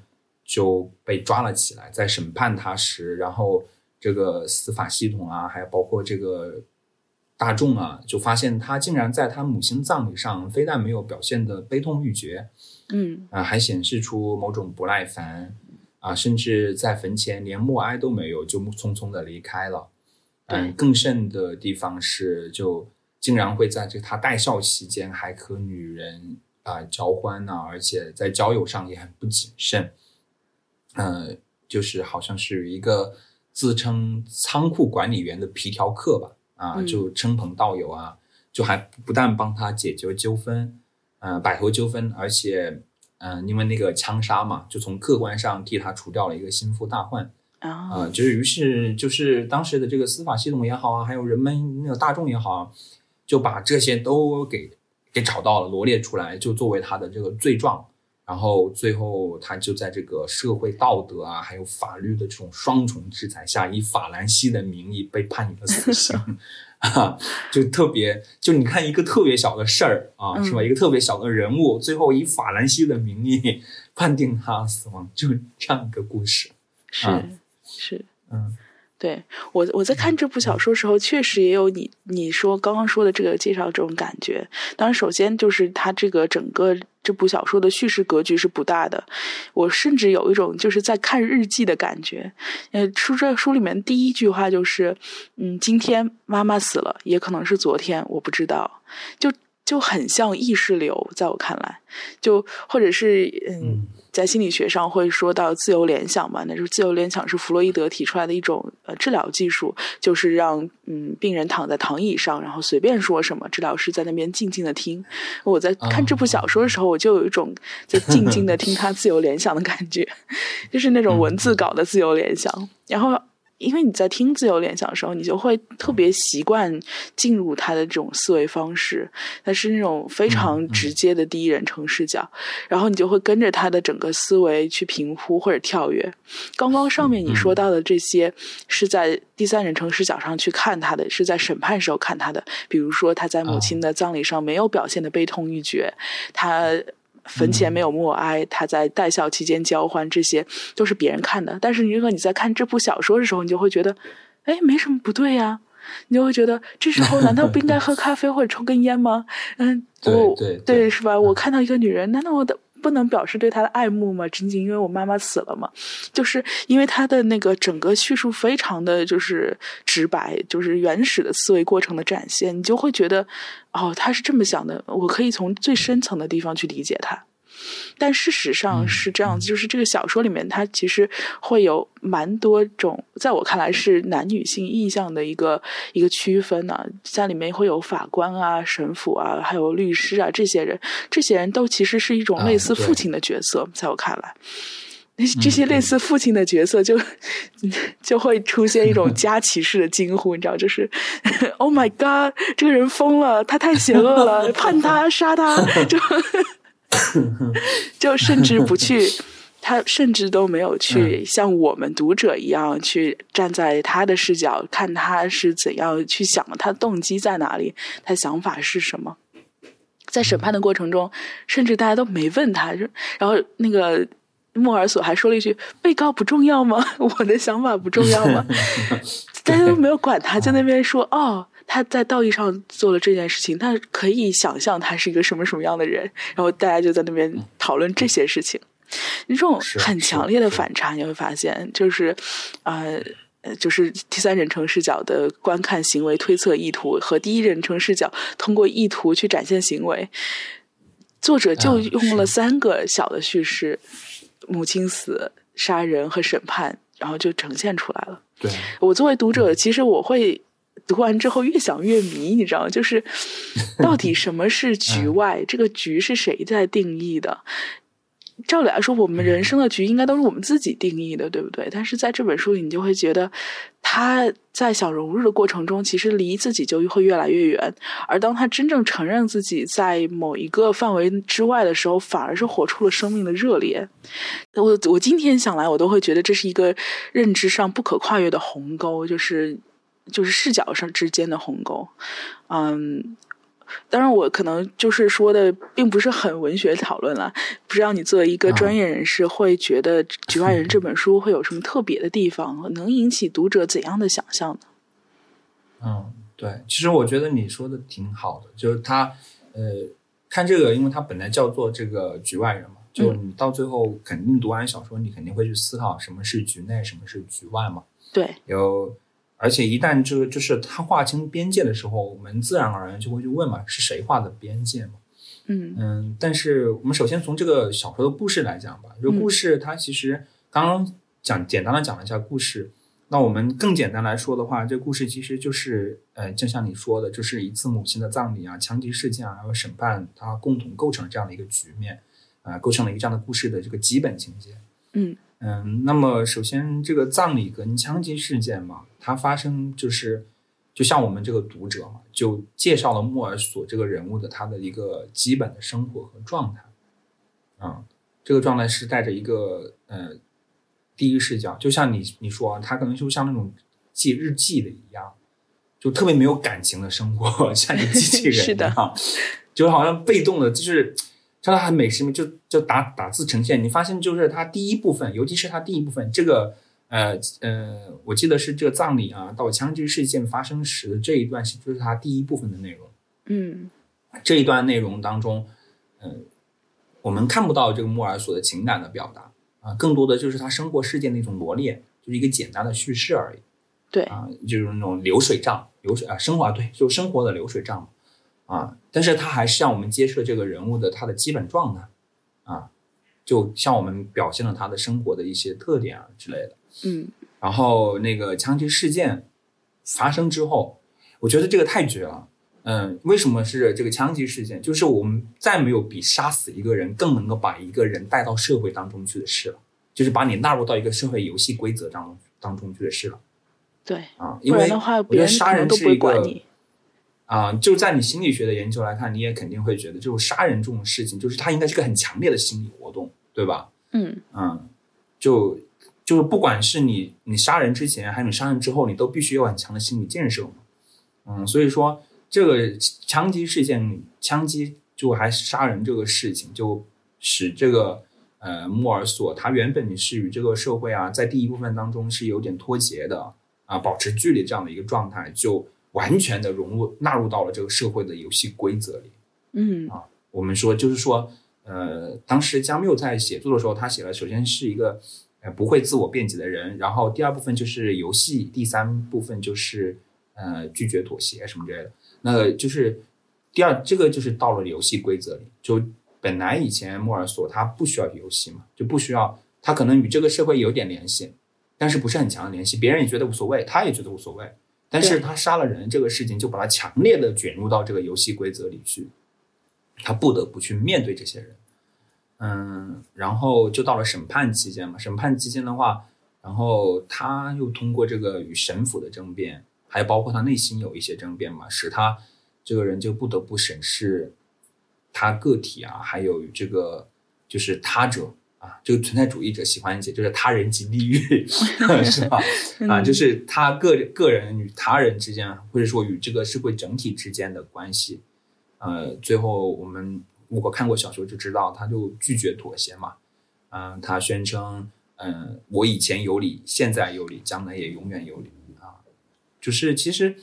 Speaker 2: 就被抓了起来。在审判他时，然后这个司法系统啊，还有包括这个大众啊，就发现他竟然在他母亲葬礼上，非但没有表现的悲痛欲绝，
Speaker 1: 嗯，
Speaker 2: 啊，还显示出某种不耐烦啊，甚至在坟前连默哀都没有，就匆匆的离开了。嗯，更甚的地方是就。竟然会在这他带校期间还和女人啊交欢呢，而且在交友上也很不谨慎。呃，就是好像是一个自称仓库管理员的皮条客吧，啊，就称朋道友啊，就还不但帮他解决纠纷，呃，摆脱纠纷，而且，嗯，因为那个枪杀嘛，就从客观上替他除掉了一个心腹大患。
Speaker 1: 啊，
Speaker 2: 就是于是就是当时的这个司法系统也好啊，还有人们那个大众也好。就把这些都给给找到了，罗列出来，就作为他的这个罪状。然后最后他就在这个社会道德啊，还有法律的这种双重制裁下，以法兰西的名义被判了死刑。啊，就特别，就你看一个特别小的事儿啊，是吧？一个特别小的人物，最后以法兰西的名义判定他死亡，就这样一个故事。
Speaker 1: 是是，
Speaker 2: 嗯。
Speaker 1: 对我，我在看这部小说时候，确实也有你你说刚刚说的这个介绍这种感觉。当然，首先就是它这个整个这部小说的叙事格局是不大的，我甚至有一种就是在看日记的感觉。呃，书这书里面第一句话就是，嗯，今天妈妈死了，也可能是昨天，我不知道，就就很像意识流，在我看来，就或者是嗯。在心理学上会说到自由联想嘛？那就是自由联想是弗洛伊德提出来的一种呃治疗技术，就是让嗯病人躺在躺椅上，然后随便说什么，治疗师在那边静静的听。我在看这部小说的时候，我就有一种在静静的 听他自由联想的感觉，就是那种文字稿的自由联想，然后。因为你在听自由联想的时候，你就会特别习惯进入他的这种思维方式，他是那种非常直接的第一人称视角，然后你就会跟着他的整个思维去平铺或者跳跃。刚刚上面你说到的这些是在第三人称视角上去看他的，是在审判时候看他的，比如说他在母亲的葬礼上没有表现的悲痛欲绝，他。坟前没有默哀，他在带孝期间交欢，这些都是别人看的。但是如果你在看这部小说的时候，你就会觉得，哎，没什么不对呀。你就会觉得，这时候难道不应该喝咖啡或者抽根烟吗？嗯，
Speaker 2: 我对
Speaker 1: 对，是吧？我看到一个女人，难道我的？不能表示对他的爱慕吗？仅仅因为我妈妈死了吗？就是因为他的那个整个叙述非常的就是直白，就是原始的思维过程的展现，你就会觉得，哦，他是这么想的，我可以从最深层的地方去理解他。但事实上是这样子，就是这个小说里面它其实会有蛮多种，在我看来是男女性意向的一个一个区分呢、像里面会有法官啊、神父啊，还有律师啊这些人，这些人都其实是一种类似父亲的角色，在我看来。这些类似父亲的角色就，就会出现一种家骑式的惊呼，你知道，就是 “Oh my God，这个人疯了，他太邪恶了，判他杀他”，就 就甚至不去，他甚至都没有去像我们读者一样去站在他的视角看他是怎样去想的，他动机在哪里，他想法是什么。在审判的过程中，甚至大家都没问他，然后那个莫尔索还说了一句：“被告不重要吗？我的想法不重要吗？” 大家都没有管他，在那边说：“哦，他在道义上做了这件事情，他可以想象他是一个什么什么样的人。”然后大家就在那边讨论这些事情。这种很强烈的反差，你会发现，就是呃。呃，就是第三人称视角的观看行为推测意图和第一人称视角通过意图去展现行为，作者就
Speaker 2: 嗯
Speaker 1: 用了三个小的叙事：母亲死、杀人和审判，然后就呈现出来了。
Speaker 2: 对，
Speaker 1: 我作为读者，其实我会读完之后越想越迷，你知道吗？就是 到底什么是局外？这个局是谁在定义的？照理来说，我们人生的局应该都是我们自己定义的，对不对？但是在这本书里，你就会觉得他在想融入的过程中，其实离自己就会越来越远。而当他真正承认自己在某一个范围之外的时候，反而是活出了生命的热烈。我我今天想来，我都会觉得这是一个认知上不可跨越的鸿沟，就是就是视角上之间的鸿沟。嗯，当然我可能就是说的并不是很文学讨论了，不知道你作为一个
Speaker 2: 啊
Speaker 1: 专业人士，会觉得《局外人》这本书会有什么特别的地方，能引起读者怎样的想象呢？
Speaker 2: 嗯，对，其实我觉得你说的挺好的，就是他，呃，看这个，因为他本来叫做这个局外人嘛，就你到最后肯定读完小说，你肯定会去思考什么是局内，什么是局外嘛。
Speaker 1: 对，
Speaker 2: 有，而且一旦这个就是他划清边界的时候，我们自然而然就会去问嘛，是谁画的边界嘛？
Speaker 1: 嗯
Speaker 2: 嗯，但是我们首先从这个小说的故事来讲吧，这故事它其实刚刚讲简单的讲了一下故事，那我们更简单来说的话，这故事其实就是呃，就像你说的，就是一次母亲的葬礼啊、枪击事件啊，还有审判，它共同构成了这样的一个局面，啊、构成了一个这样的故事的这个基本情节。
Speaker 1: 嗯
Speaker 2: 嗯，那么首先这个葬礼跟枪击事件嘛，它发生就是，就像我们这个读者嘛，就介绍了莫尔索这个人物的他的一个基本的生活和状态，啊、这个状态是带着一个呃第一视角，就像你你说啊，他可能就像那种记日记的一样，就特别没有感情的生活，像一个机器人
Speaker 1: 是的
Speaker 2: 一样，就好像被动的，就是。它很美式，就就打打字呈现，你发现就是它第一部分，尤其是它第一部分这个呃呃，我记得是这个葬礼啊，到枪击事件发生时的这一段是就是它第一部分的内容。
Speaker 1: 嗯
Speaker 2: 这一段内容当中，呃，我们看不到这个莫尔索的情感的表达啊，更多的就是他生活事件的一种罗列，就是一个简单的叙事而已。
Speaker 1: 对，
Speaker 2: 啊，就是那种流水账，流水啊，生活啊，对，就生活的流水账啊。但是他还是让我们揭示了这个人物的他的基本状态啊，就像我们表现了他的生活的一些特点啊之类的。
Speaker 1: 嗯
Speaker 2: 然后那个枪击事件发生之后，我觉得这个太绝了。嗯，为什么是这个枪击事件？就是我们再没有比杀死一个人更能够把一个人带到社会当中去的事了，就是把你纳入到一个社会游戏规则当中当中去的事了
Speaker 1: 对，
Speaker 2: 啊。因为我
Speaker 1: 别人
Speaker 2: 觉得杀人是一个啊，就在你心理学的研究来看，你也肯定会觉得，就是杀人这种事情，就是它应该是个很强烈的心理活动，对吧？
Speaker 1: 嗯
Speaker 2: 嗯，就就是不管是你你杀人之前还是你杀人之后，你都必须有很强的心理建设嘛。嗯，所以说这个枪击事件，枪击就还是杀人这个事情，就使这个呃莫尔索他原本是与这个社会啊，在第一部分当中是有点脱节的啊，保持距离这样的一个状态，就完全的融入纳入到了这个社会的游戏规则里。
Speaker 1: 嗯啊
Speaker 2: 我们说就是说，呃，当时加缪在写作的时候，他写了首先是一个呃不会自我辩解的人，然后第二部分就是游戏，第三部分就是呃拒绝妥协什么之类的。那就是第二这个就是到了游戏规则里，就本来以前莫尔索他不需要游戏嘛，就不需要他可能与这个社会有点联系，但是不是很强的联系，别人也觉得无所谓，他也觉得无所谓。但是他杀了人这个事情，就把他强烈的卷入到这个游戏规则里去，他不得不去面对这些人。嗯，然后就到了审判期间嘛，审判期间的话，然后他又通过这个与神父的争辩，还有包括他内心有一些争辩嘛，使他这个人就不得不审视他个体啊，还有这个就是他者。啊，这个存在主义者喜欢一些，就是他人即地狱，是吧？啊，就是他个个人与他人之间，或者说与这个社会整体之间的关系。呃，最后我们如果看过小说就知道，他就拒绝妥协嘛。嗯，他宣称，嗯，我以前有理，现在有理，将来也永远有理。啊，就是其实，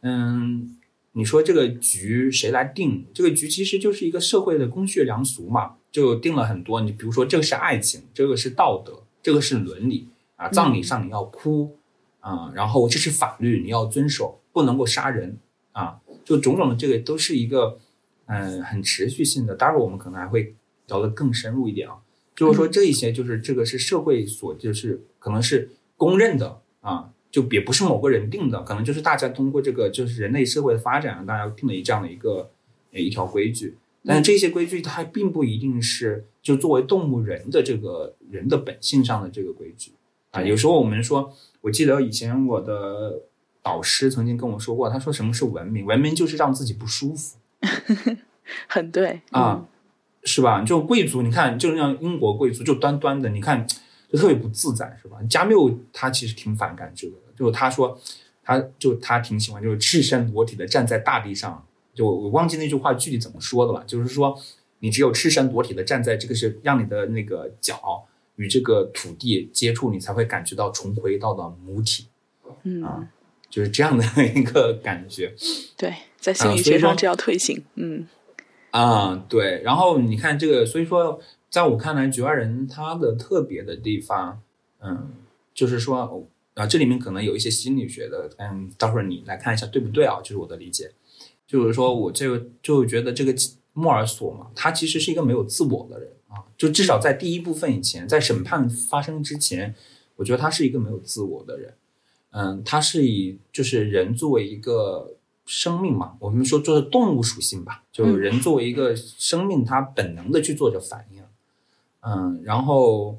Speaker 2: 嗯，你说这个局谁来定？这个局其实就是一个社会的公序良俗嘛。就定了很多，你比如说这个是爱情，这个是道德，这个是伦理啊，葬礼上你要哭啊，然后这是法律你要遵守，不能够杀人啊，就种种的这个都是一个嗯很持续性的。待会儿我们可能还会聊得更深入一点啊，就是说这一些就是这个是社会所就是可能是公认的啊，就也不是某个人定的，可能就是大家通过这个就是人类社会的发展，大家定了一这样的一个一条规矩。但这些规矩它并不一定是就作为动物人的这个人的本性上的这个规矩啊。有时候我们说，我记得以前我的导师曾经跟我说过，他说什么是文明？文明就是让自己不舒服。
Speaker 1: 很对
Speaker 2: 啊，是吧？就贵族，你看，就像英国贵族，就端端的，你看就特别不自在，是吧？加缪他其实挺反感这个的，就他说，他就他挺喜欢，就是赤身裸体的站在大地上。就我忘记那句话具体怎么说的了，就是说，你只有赤身裸体的站在这个是让你的那个脚与这个土地接触，你才会感觉到重回到了母体，
Speaker 1: 嗯
Speaker 2: 啊，就是这样的 一个感觉。
Speaker 1: 对，在心理学上这叫退行。嗯
Speaker 2: 啊，对。然后你看这个，所以说，在我看来，局外人他的特别的地方，嗯，就是说啊，这里面可能有一些心理学的，嗯，待会儿你来看一下对不对啊？就是我的理解。就是说，我这个就觉得这个莫尔索嘛，他其实是一个没有自我的人啊。就至少在第一部分以前，在审判发生之前，我觉得他是一个没有自我的人。嗯，他是以就是人作为一个生命嘛，我们说做动物属性吧，就是人作为一个生命，他本能的去做着反应。嗯，然后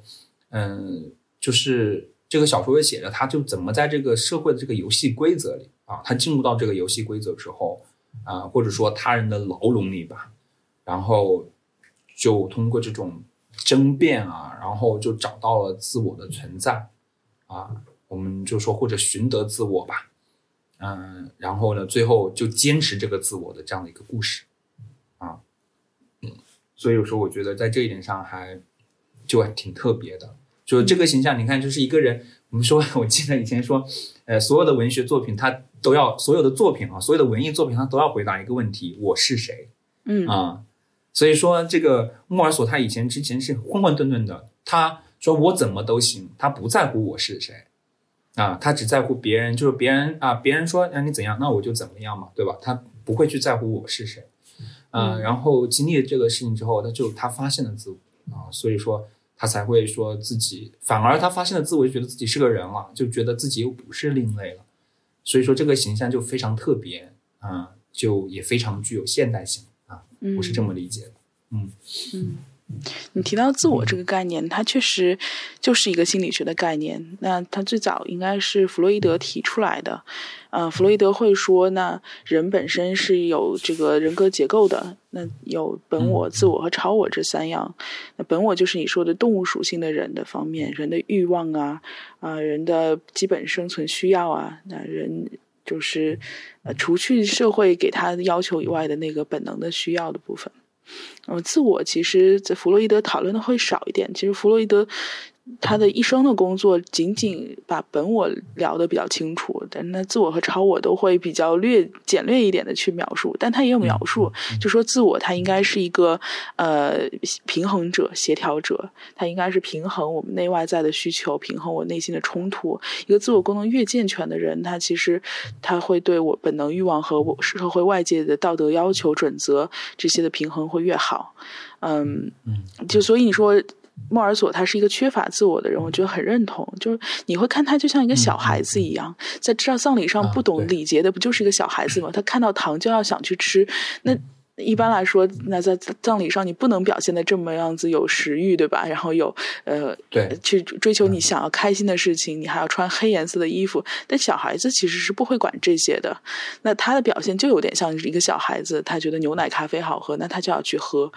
Speaker 2: 嗯，就是这个小说也写着，他就怎么在这个社会的这个游戏规则里啊，他进入到这个游戏规则之后。啊，或者说他人的牢笼里吧，然后就通过这种争辩啊，然后就找到了自我的存在啊，我们就说或者寻得自我吧，嗯，然后呢，最后就坚持这个自我的这样的一个故事啊，嗯，所以有时候我觉得在这一点上还就还挺特别的，就这个形象，你看，就是一个人。我们说，我记得以前说，呃，所有的文学作品，它都要所有的作品啊，所有的文艺作品，它都要回答一个问题：我是谁？
Speaker 1: 嗯
Speaker 2: 啊，所以说这个莫尔索他以前之前是混混沌沌的，他说我怎么都行，他不在乎我是谁啊，他只在乎别人，就是别人啊，别人说让你怎样，那我就怎么样嘛，对吧？他不会去在乎我是谁，嗯，然后经历了这个事情之后，他就他发现了自我啊，所以说。他才会说自己，反而他发现了自我，就觉得自己是个人了，就觉得自己又不是另类了，所以说这个形象就非常特别啊，就也非常具有现代性啊，我是这么理解的，
Speaker 1: 嗯嗯。你提到自我这个概念，它确实就是一个心理学的概念。那它最早应该是弗洛伊德提出来的。呃，弗洛伊德会说，那人本身是有这个人格结构的。那有本我、自我和超我这三样。那本我就是你说的动物属性的人的方面，人的欲望啊，啊，人的基本生存需要啊。那人就是呃，除去社会给他的要求以外的那个本能的需要的部分。嗯，自我其实，在弗洛伊德讨论的会少一点。其实，弗洛伊德他的一生的工作仅仅把本我聊得比较清楚，但那自我和超我都会比较略简略一点的去描述，但他也有描述，就说自我他应该是一个呃平衡者、协调者，他应该是平衡我们内外在的需求，平衡我内心的冲突。一个自我功能越健全的人，他其实他会对我本能欲望和我社会外界的道德要求准则这些的平衡会越好。嗯嗯，就所以你说。莫尔索他是一个缺乏自我的人，我觉得很认同。就是你会看他就像一个小孩子一样，在知道葬礼上不懂礼节的，不就是一个小孩子吗？他看到糖就要想去吃。那一般来说，那在葬礼上你不能表现的这么样子有食欲，对吧？然后有呃，
Speaker 2: 对，
Speaker 1: 去追求你想要开心的事情，你还要穿黑颜色的衣服。但小孩子其实是不会管这些的。那他的表现就有点像一个小孩子，他觉得牛奶咖啡好喝，那他就要去喝。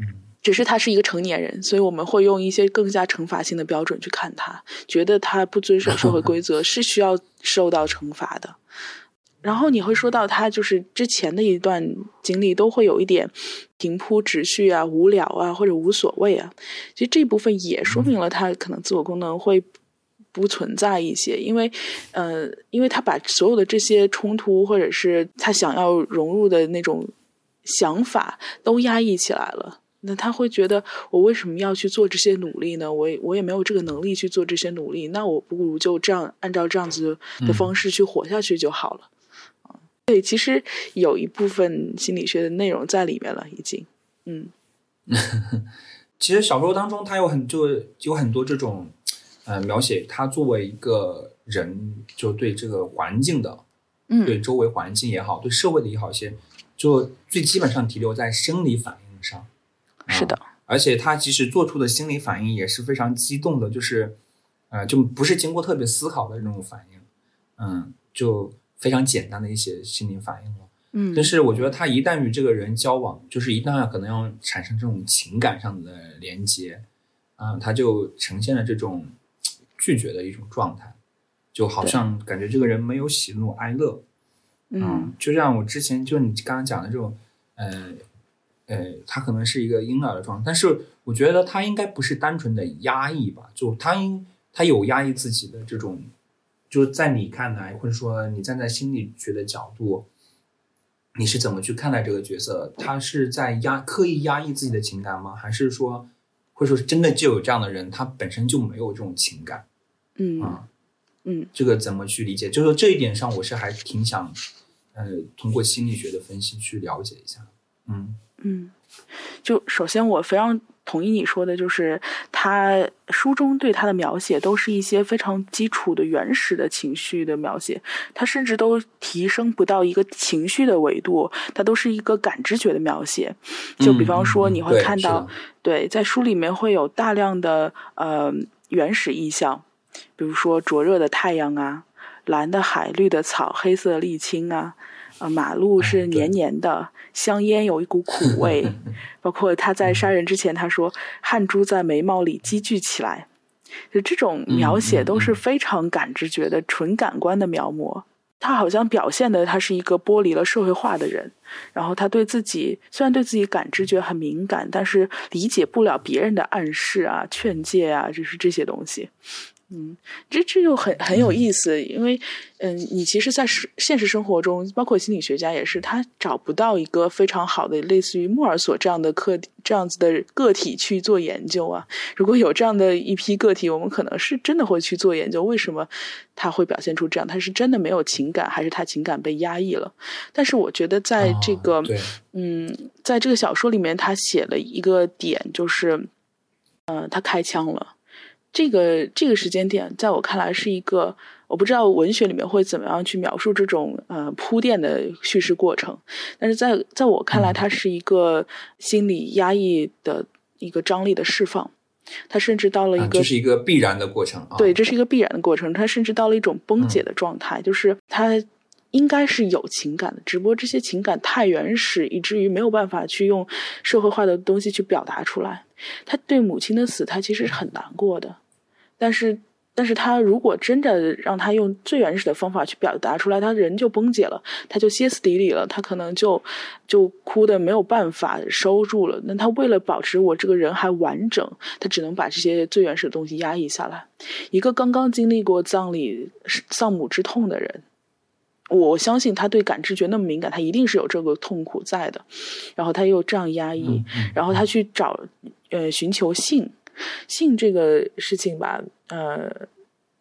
Speaker 1: 嗯。只是他是一个成年人，所以我们会用一些更加惩罚性的标准去看他，觉得他不遵守社会规则是需要受到惩罚的。然后你会说到他就是之前的一段经历都会有一点平铺直叙啊、无聊啊或者无所谓啊，其实这部分也说明了他可能自我功能会不存在一些，因为呃，因为他把所有的这些冲突或者是他想要融入的那种想法都压抑起来了。那他会觉得，我为什么要去做这些努力呢？我我也没有这个能力去做这些努力。那我不如就这样按照这样子的方式去活下去就好了。啊，对，其实有一部分心理学的内容在里面了，已经。嗯，
Speaker 2: 其实小说当中，它有很就有很多这种呃描写，他作为一个人，就对这个环境的，
Speaker 1: 嗯，
Speaker 2: 对周围环境也好，对社会的也好，一些就最基本上停留在生理反应上。
Speaker 1: 是的，
Speaker 2: 而且他其实做出的心理反应也是非常激动的，就是，呃，就不是经过特别思考的这种反应，嗯，就非常简单的一些心理反应了。
Speaker 1: 嗯，
Speaker 2: 但是我觉得他一旦与这个人交往，就是一旦可能要产生这种情感上的连接，啊，他就呈现了这种拒绝的一种状态，就好像感觉这个人没有喜怒哀乐，
Speaker 1: 嗯，
Speaker 2: 就像我之前就你刚刚讲的这种，呃。呃，他可能是一个婴儿的状态，但是我觉得他应该不是单纯的压抑吧？就他应他有压抑自己的这种，就是在你看来，或者说你站在心理学的角度，你是怎么去看待这个角色？他是在压刻意压抑自己的情感吗？还是说，或者说真的就有这样的人，他本身就没有这种情感？
Speaker 1: 嗯
Speaker 2: 啊，
Speaker 1: 嗯，
Speaker 2: 这个怎么去理解？就是说这一点上，我是还挺想，呃，通过心理学的分析去了解一下。嗯。
Speaker 1: 嗯，就首先我非常同意你说的，就是他书中对他的描写都是一些非常基础的原始的情绪的描写，他甚至都提升不到一个情绪的维度，它都是一个感知觉的描写。就比方说，你会看到，对，在书里面会有大量的呃原始意象，比如说灼热的太阳啊，蓝的海，绿的草，黑色沥青啊。呃，马路是黏黏的，香烟有一股苦 味，包括他在杀人之前，他说汗珠在眉毛里积聚起来，就这种描写都是非常感知觉的纯感官的描摹。他好像表现的他是一个剥离了社会化的人，然后他对自己虽然对自己感知觉很敏感，但是理解不了别人的暗示啊、劝诫啊，就是这些东西。嗯，这这就很很有意思，因为，嗯，你其实，在现实生活中，包括心理学家也是，他找不到一个非常好的类似于莫尔索这样的课这样子的个体去做研究啊。如果有这样的一批个体，我们可能是真的会去做研究，为什么他会表现出这样？他是真的没有情感，还是他情感被压抑了？但是我觉得，在这个，嗯，在这个小说里面，他写了一个点，就是，嗯，他开枪了。这个这个时间点，在我看来是一个，我不知道文学里面会怎么样去描述这种呃铺垫的叙事过程，但是在在我看来，它是一个心理压抑的一个张力的释放，它甚至到了一个
Speaker 2: 这是一个必然的过程，
Speaker 1: 对，这是一个必然的过程，它甚至到了一种崩解的状态，就是它应该是有情感的，只不过这些情感太原始，以至于没有办法去用社会化的东西去表达出来。他对母亲的死，他其实是很难过的，但是但是他如果真的让他用最原始的方法去表达出来，他人就崩解了，他就歇斯底里了，他可能就就哭的没有办法收住了。那他为了保持我这个人还完整，他只能把这些最原始的东西压抑下来。一个刚刚经历过葬礼丧母之痛的人，我相信他对感知觉那么敏感，他一定是有这个痛苦在的。然后他又这样压抑，然后他去找呃寻求性。性这个事情吧，呃，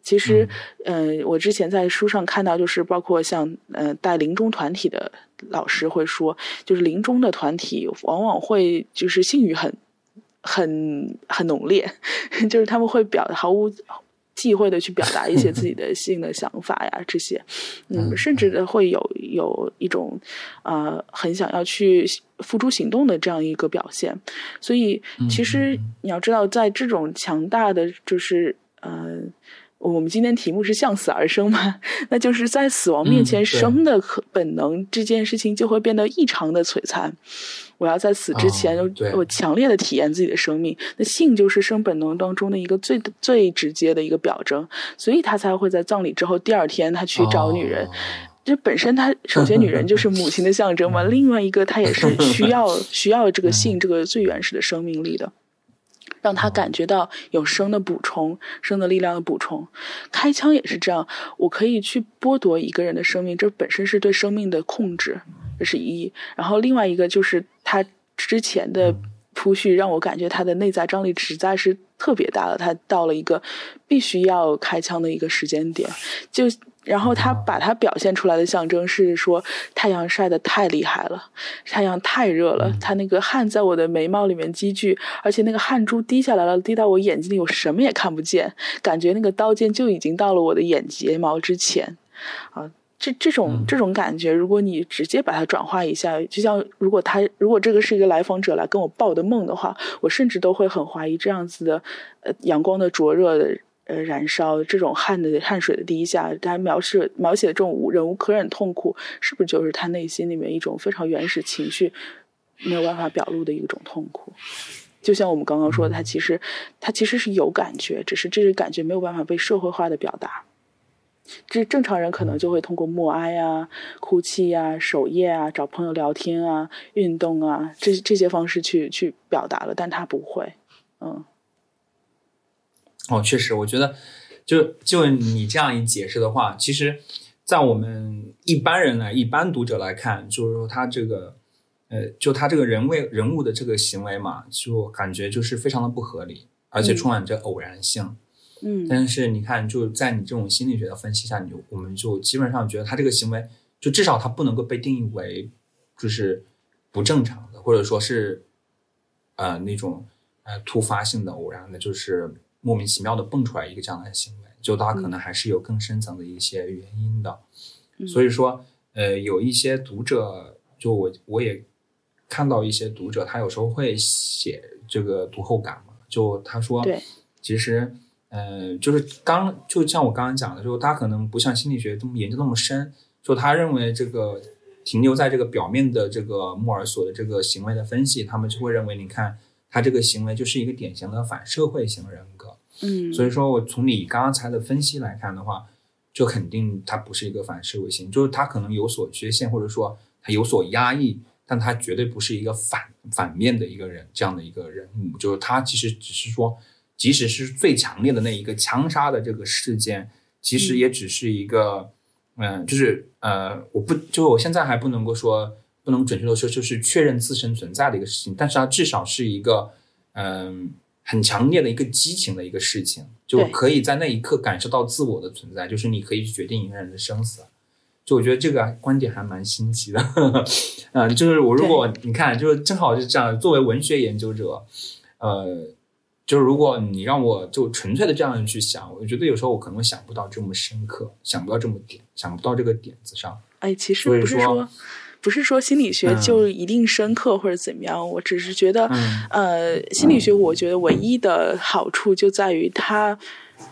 Speaker 1: 其实，嗯，我之前在书上看到，就是包括像，呃，带临终团体的老师会说，就是临终的团体往往会就是性欲很很很浓烈，就是他们会表毫无。忌讳的去表达一些自己的性的想法呀，这些，嗯，甚至的会有有一种，呃，很想要去付诸行动的这样一个表现。所以，其实你要知道，在这种强大的，就是，嗯。我们今天题目是向死而生嘛？那就是在死亡面前生的本能这件事情就会变得异常的璀璨。我要在死之前，我强烈的体验自己的生命。那性就是生本能当中的一个最最直接的一个表征，所以他才会在葬礼之后第二天他去找女人。这本身他首先女人就是母亲的象征嘛，另外一个他也是需要 需要这个性这个最原始的生命力的。让他感觉到有生的补充，生的力量的补充。开枪也是这样，我可以去剥夺一个人的生命，这本身是对生命的控制，这是一。然后另外一个就是他之前的铺叙，让我感觉他的内在张力实在是特别大了。他到了一个必须要开枪的一个时间点，就。然后他把它表现出来的象征是说，太阳晒得太厉害了，太阳太热了，他那个汗在我的眉毛里面积聚，而且那个汗珠滴下来了，滴到我眼睛里，我什么也看不见，感觉那个刀尖就已经到了我的眼睫毛之前，啊，这这种这种感觉，如果你直接把它转化一下，就像如果他如果这个是一个来访者来跟我报的梦的话，我甚至都会很怀疑这样子的，呃，阳光的灼热的。呃，燃烧这种汗的汗水的滴下，他描述描写的这种忍无可忍痛苦，是不是就是他内心里面一种非常原始情绪没有办法表露的一种痛苦？就像我们刚刚说的，他其实他其实是有感觉，只是这个感觉没有办法被社会化的表达。这正常人可能就会通过默哀啊、哭泣啊、守夜啊、找朋友聊天啊、运动啊这这些方式去去表达了，但他不会，嗯。
Speaker 2: 哦，确实，我觉得，就就你这样一解释的话，其实，在我们一般人来、一般读者来看，就是说他这个，呃，就他这个人为人物的这个行为嘛，就感觉就是非常的不合理，而且充满着偶然性。
Speaker 1: 嗯。
Speaker 2: 但是你看，就在你这种心理学的分析下，你就我们就基本上觉得他这个行为，就至少他不能够被定义为就是不正常的，或者说是呃那种呃突发性的、偶然的，就是。莫名其妙的蹦出来一个这样的行为，就他可能还是有更深层的一些原因的。所以说，呃，有一些读者，就我我也看到一些读者，他有时候会写这个读后感嘛，就他说，其实，呃，就是刚就像我刚刚讲的，就他可能不像心理学这么研究那么深，就他认为这个停留在这个表面的这个莫尔索的这个行为的分析，他们就会认为，你看他这个行为就是一个典型的反社会型人格。
Speaker 1: 嗯，
Speaker 2: 所以说我从你刚才的分析来看的话，就肯定他不是一个反社会性，就是他可能有所缺陷，或者说他有所压抑，但他绝对不是一个反反面的一个人，这样的一个人物，就是他其实只是说，即使是最强烈的那一个枪杀的这个事件，其实也只是一个，嗯，就是呃，我不，就我现在还不能够说，不能准确的说，就是确认自身存在的一个事情，但是它至少是一个，嗯。很强烈的一个激情的一个事情，就可以在那一刻感受到自我的存在，就是你可以去决定一个人的生死。就我觉得这个观点还蛮新奇的，嗯，就是我如果你看，就是正好是这样，作为文学研究者，呃，就是如果你让我就纯粹的这样去想，我觉得有时候我可能想不到这么深刻，想不到这么点，想不到这个点子上。
Speaker 1: 哎，其实不是说。不是说心理学就一定深刻或者怎么样，我只是觉得，呃，心理学我觉得唯一的好处就在于它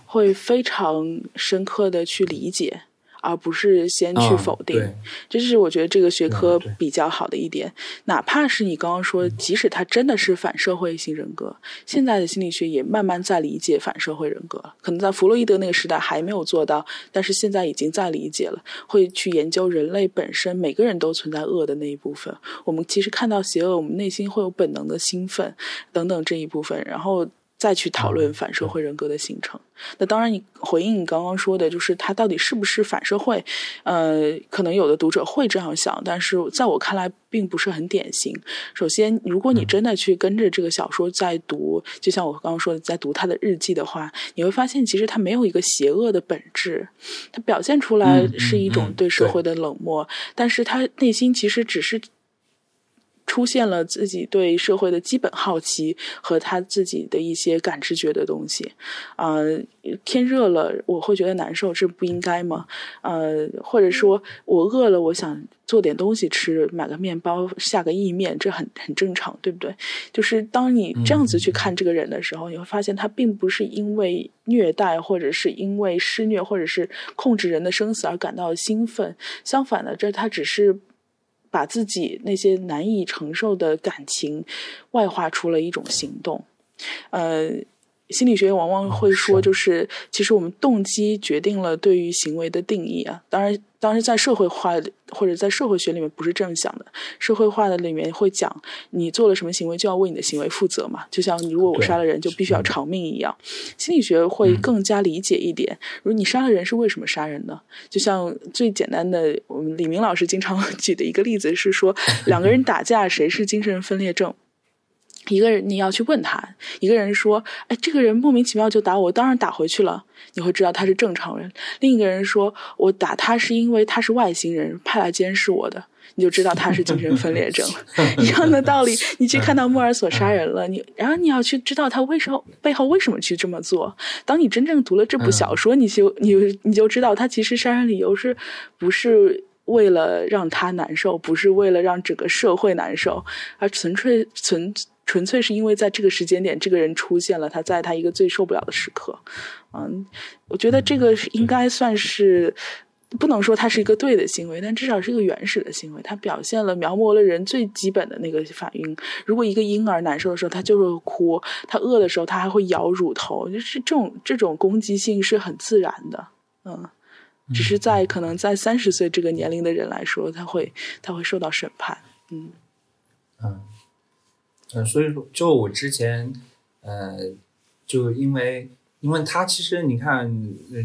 Speaker 1: 会非常深刻的去理解，而不是先去否定。
Speaker 2: 对，
Speaker 1: 这是我觉得这个学科比较好的一点。哪怕是你刚刚说，即使他真的是反社会性人格，现在的心理学也慢慢在理解反社会人格。可能在弗洛伊德那个时代还没有做到，但是现在已经在理解了，会去研究人类本身每个人都存在恶的那一部分。我们其实看到邪恶，我们内心会有本能的兴奋等等这一部分，然后。再去讨论反社会人格的形成，那当然，你回应你刚刚说的，就是他到底是不是反社会？呃，可能有的读者会这样想，但是在我看来，并不是很典型。首先，如果你真的去跟着这个小说在读，就像我刚刚说的，在读他的日记的话，你会发现，其实他没有一个邪恶的本质，他表现出来是一种
Speaker 2: 嗯
Speaker 1: 对社会的冷漠，但是他内心其实只是。出现了自己对社会的基本好奇和他自己的一些感知觉的东西，呃，天热了我会觉得难受，这不应该吗？呃，或者说我饿了，我想做点东西吃，买个面包，下个意面，这很很正常，对不对？就是当你这样子去看这个人的时候，你会发现他并不是因为虐待，或者是因为施虐，或者是控制人的生死而感到兴奋，相反的，这他只是。把自己那些难以承受的感情外化出了一种行动，呃，心理学往往会说，
Speaker 2: 是
Speaker 1: 就是其实我们动机决定了对于行为的定义啊。当然，当然在社会化或者在社会学里面不是这么想的，社会化的里面会讲，你做了什么行为就要为你的行为负责嘛。就像你如果我杀了人，就必须要偿命一样。心理学会更加理解一点，如果你杀了人是为什么杀人呢？就像最简单的，我们李明老师经常举的一个例子是说，两个人打架，谁是精神分裂症？一个人你要去问他，一个人说：“哎，这个人莫名其妙就打我，当然打回去了。”你会知道他是正常人。另一个人说：“我打他是因为他是外星人派来监视我的。”你就知道他是精神分裂症。一样的道理，你去看到莫尔索杀人了，你然后你要去知道他为什么背后为什么去这么做。当你真正读了这部小说，你就你你就知道他其实杀人理由是不是为了让他难受，不是为了让整个社会难受，而纯粹纯。纯粹是因为在这个时间点，这个人出现了，他在他一个最受不了的时刻，嗯，我觉得这个是应该算是不能说它是一个对的行为，但至少是一个原始的行为，它表现了描摹了人最基本的那个反应。如果一个婴儿难受的时候，他就是会哭；他饿的时候，他还会咬乳头，就是这种这种攻击性是很自然的，嗯。只是在可能在三十岁这个年龄的人来说，他会他会受到审判，嗯
Speaker 2: 嗯。嗯，所以说，就我之前，呃，就因为，因为他其实你看，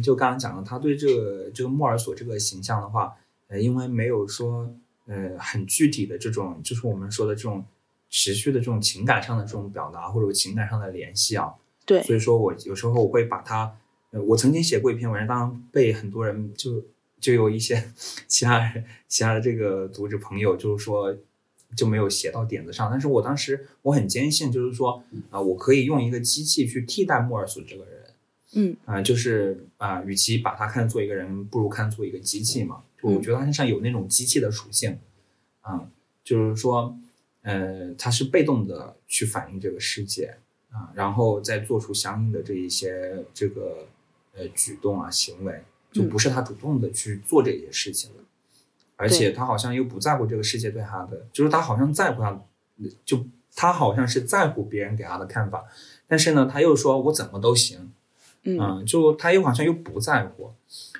Speaker 2: 就刚刚讲的，他对这个这个莫尔索这个形象的话，呃，因为没有说，呃，很具体的这种，就是我们说的这种持续的这种情感上的这种表达，或者情感上的联系啊，
Speaker 1: 对，
Speaker 2: 所以说我有时候我会把它，呃，我曾经写过一篇文章，当然被很多人就就有一些 其他人其他的这个读者朋友就是说。就没有写到点子上，但是我当时我很坚信，就是说啊、呃，我可以用一个机器去替代莫尔索这个人，
Speaker 1: 嗯
Speaker 2: 啊、呃，就是啊、呃，与其把他看作一个人，不如看作一个机器嘛。就我觉得他身上有那种机器的属性，啊、呃，就是说，呃，他是被动的去反映这个世界啊、呃，然后再做出相应的这一些这个呃举动啊行为，就不是他主动的去做这些事情的。而且他好像又不在乎这个世界对他的，就是他好像在乎他，就他好像是在乎别人给他的看法，但是呢，他又说我怎么都行，
Speaker 1: 嗯，
Speaker 2: 就他又好像又不在乎，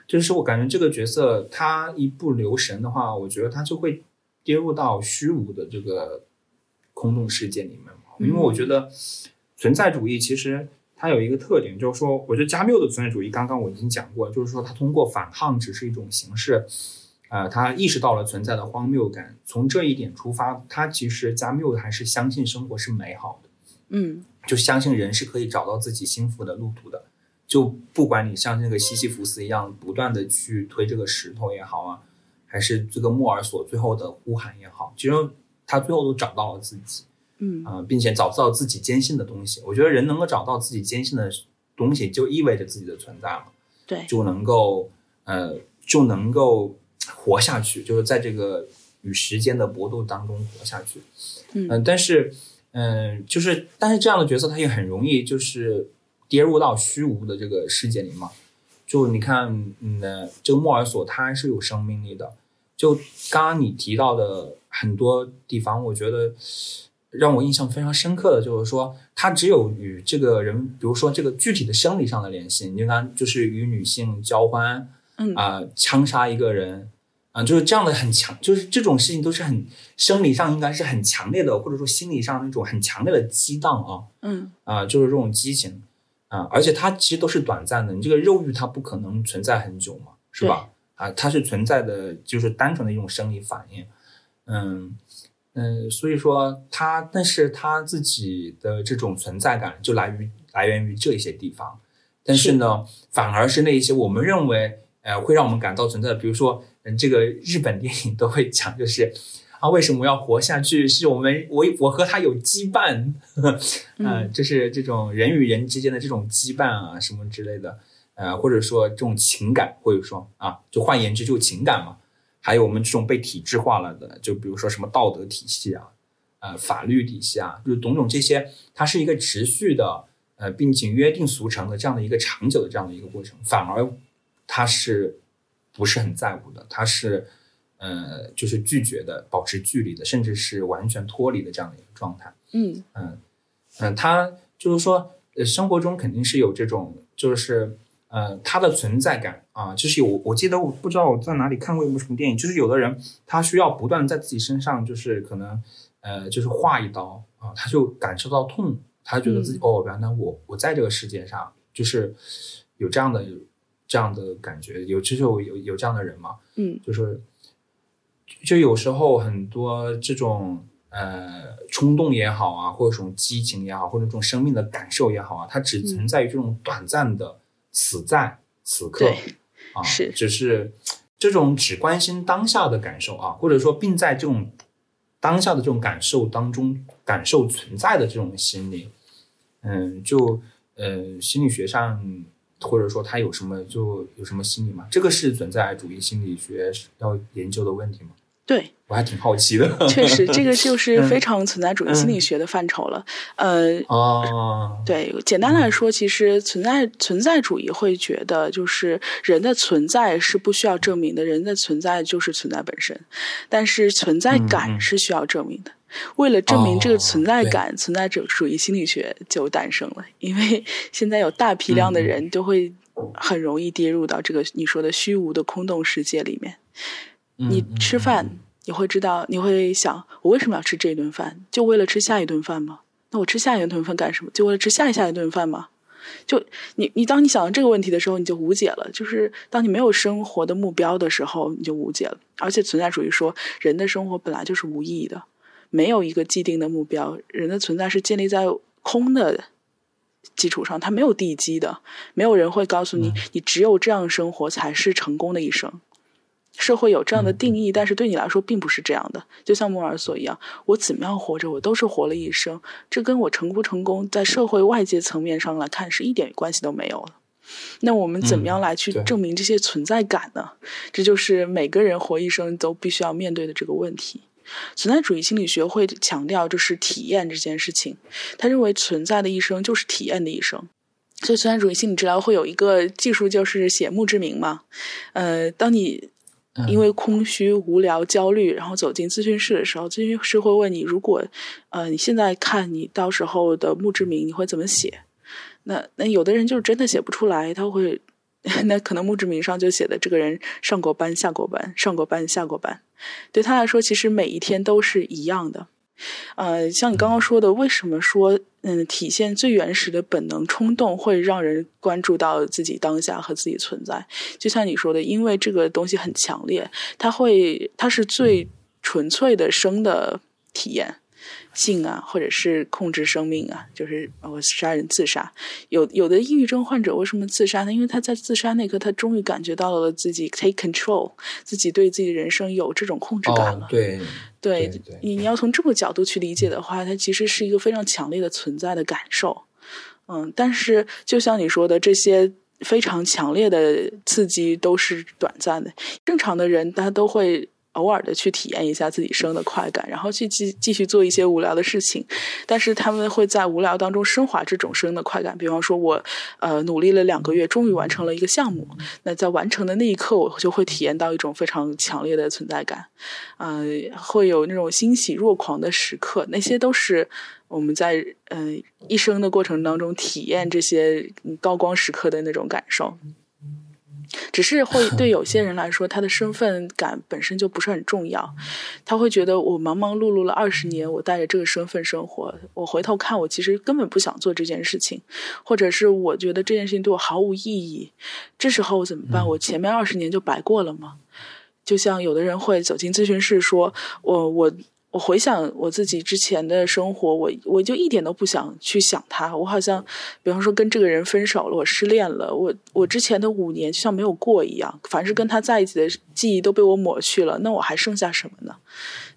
Speaker 2: 就是我感觉这个角色他一不留神的话，我觉得他就会跌入到虚无的这个空洞世界里面，因为我觉得存在主义其实它有一个特点，就是说，我觉得加缪的存在主义刚刚我已经讲过，就是说他通过反抗只是一种形式。呃，他意识到了存在的荒谬感，从这一点出发，他其实加缪还是相信生活是美好的，
Speaker 1: 嗯，
Speaker 2: 就相信人是可以找到自己幸福的路途的。就不管你像那个西西弗斯一样，不断的去推这个石头也好啊，还是这个莫尔索最后的呼喊也好，其实他最后都找到了自己，
Speaker 1: 嗯
Speaker 2: 啊、呃，并且找到自己坚信的东西。我觉得人能够找到自己坚信的东西，就意味着自己的存在了，
Speaker 1: 对，
Speaker 2: 就能够呃，就能够。活下去，就是在这个与时间的搏斗当中活下去。
Speaker 1: 嗯、
Speaker 2: 呃，但是，嗯、呃，就是，但是这样的角色他也很容易就是跌入到虚无的这个世界里嘛。就你看，嗯，这个莫尔索他是有生命力的。就刚刚你提到的很多地方，我觉得让我印象非常深刻的就是说，他只有与这个人，比如说这个具体的生理上的联系，你看，就是与女性交欢，
Speaker 1: 嗯
Speaker 2: 啊，枪杀一个人，啊，就是这样的很强，就是这种事情都是很生理上应该是很强烈的，或者说心理上那种很强烈的激荡啊，
Speaker 1: 嗯。
Speaker 2: 啊，就是这种激情啊，而且它其实都是短暂的，你这个肉欲它不可能存在很久嘛，是吧？啊，它是存在的，就是单纯的一种生理反应，嗯嗯，所以说他，但是他自己的这种存在感就来于来源于这些地方，但是呢，反而是那一些我们认为呃会让我们感到存在的，比如说，嗯，这个日本电影都会讲，就是啊，为什么要活下去？是我们我我和他有羁绊，嗯，就是这种人与人之间的这种羁绊啊，什么之类的。呃，或者说这种情感，或者说啊，就换言之，就情感嘛。还有我们这种被体制化了的，就比如说什么道德体系啊，呃，法律体系啊，就是种种这些，它是一个持续的，呃，并且约定俗成的这样的一个长久的这样的一个过程。反而，它是不是很在乎的？他是呃，就是拒绝的，保持距离的，甚至是完全脱离的这样的一个状态。
Speaker 1: 嗯
Speaker 2: 嗯嗯，他就是说，呃，生活中肯定是有这种，就是。呃，他的存在感啊，就是我我记得我不知道我在哪里看过一部什么电影，就是有的人他需要不断在自己身上，就是可能呃，就是划一刀啊，他就感受到痛，他觉得自己哦，原来我我在这个世界上就是有这样的这样的感觉，有就是有有这样的人嘛，
Speaker 1: 嗯，
Speaker 2: 就是就有时候很多这种呃冲动也好啊，或者这种激情也好，或者这种生命的感受也好啊，它只存在于这种短暂的。此在此刻，啊，
Speaker 1: 是，
Speaker 2: 只是这种只关心当下的感受啊，或者说并在这种当下的这种感受当中感受存在的这种心理，嗯，就呃心理学上或者说他有什么就有什么心理吗？这个是存在主义心理学要研究的问题吗？
Speaker 1: 对。
Speaker 2: 我还挺好奇的，
Speaker 1: 确实，这个就 是非常存在主义心理学的范畴了。呃，
Speaker 2: 哦，
Speaker 1: 对，简单来说，其实存在存在主义会觉得，就是人的存在是不需要证明的，人的存在就是存在本身。但是存在感是需要证明的。为了证明这个存在感，存在者主义心理学就诞生了。因为 现在有大批量的人都会很容易跌入到这个你说的虚无的空洞世界里面。你吃饭。你会知道，你会想，我为什么要吃这一顿饭？就为了吃下一顿饭吗？那我吃下一顿饭干什么？就为了吃下一下一顿饭吗？就你，你当你想到这个问题的时候，你就无解了。就是当你没有生活的目标的时候，你就无解了。而且存在主义说，人的生活本来就是无意义的，没有一个既定的目标，人的存在是建立在空的基础上，它没有地基的。没有人会告诉你，你只有这样生活才是成功的一生。社会有这样的定义，但是对你来说并不是这样的。就像莫尔索一样，我怎么样活着，我都是活了一生。这跟我成不成功，在社会外界层面上来看，是一点关系都没有的。那我们怎么样来去证明这些存在感呢？这就是每个人活一生都必须要面对的这个问题。存在主义心理学会强调，就是体验这件事情。他认为存在的一生就是体验的一生。所以，存在主义心理治疗会有一个技术，就是写墓志铭嘛。呃，当你因为空虚、无聊、焦虑，然后走进咨询室的时候，咨询师会问你：如果呃你现在看你到时候的墓志铭，你会怎么写？那那有的人就是真的写不出来，他会 那可能墓志铭上就写的这个人上过班、下过班、上过班、下过班，对他来说，其实每一天都是一样的。呃，像你刚刚说的，为什么说嗯，体现最原始的本能冲动会让人关注到自己当下和自己存在？就像你说的，因为这个东西很强烈，它会，它是最纯粹的生的体验。性啊，或者是控制生命啊，就是我杀人自杀。有有的抑郁症患者为什么自杀呢？因为他在自杀那刻，他终于感觉到了自己 take control，自己对自己的人生有这种控制感了。
Speaker 2: 对，
Speaker 1: 对，你你要从这个角度去理解的话，它其实是一个非常强烈的存在的感受。嗯，但是就像你说的，这些非常强烈的刺激都是短暂的。正常的人他都会。偶尔的去体验一下自己生的快感，然后去继继续做一些无聊的事情，但是他们会在无聊当中升华这种生的快感。比方说，我呃努力了两个月，终于完成了一个项目，那在完成的那一刻，我就会体验到一种非常强烈的存在感，呃，会有那种欣喜若狂的时刻，那些都是我们在嗯、一生的过程当中体验这些高光时刻的那种感受。只是会对 有些人来说，他的身份感本身就不是很重要。他会觉得我忙忙碌碌了二十年，我带着这个身份生活，我回头看，我其实根本不想做这件事情，或者是我觉得这件事情对我毫无意义。这时候我怎么办？我前面二十年就白过了吗？就像有的人会走进咨询室说：“我我。”我回想我自己之前的生活，我我就一点都不想去想他。我好像，比方说跟这个人分手了，我失恋了，我我之前的五年就像没有过一样，凡是跟他在一起的记忆都被我抹去了，那我还剩下什么呢？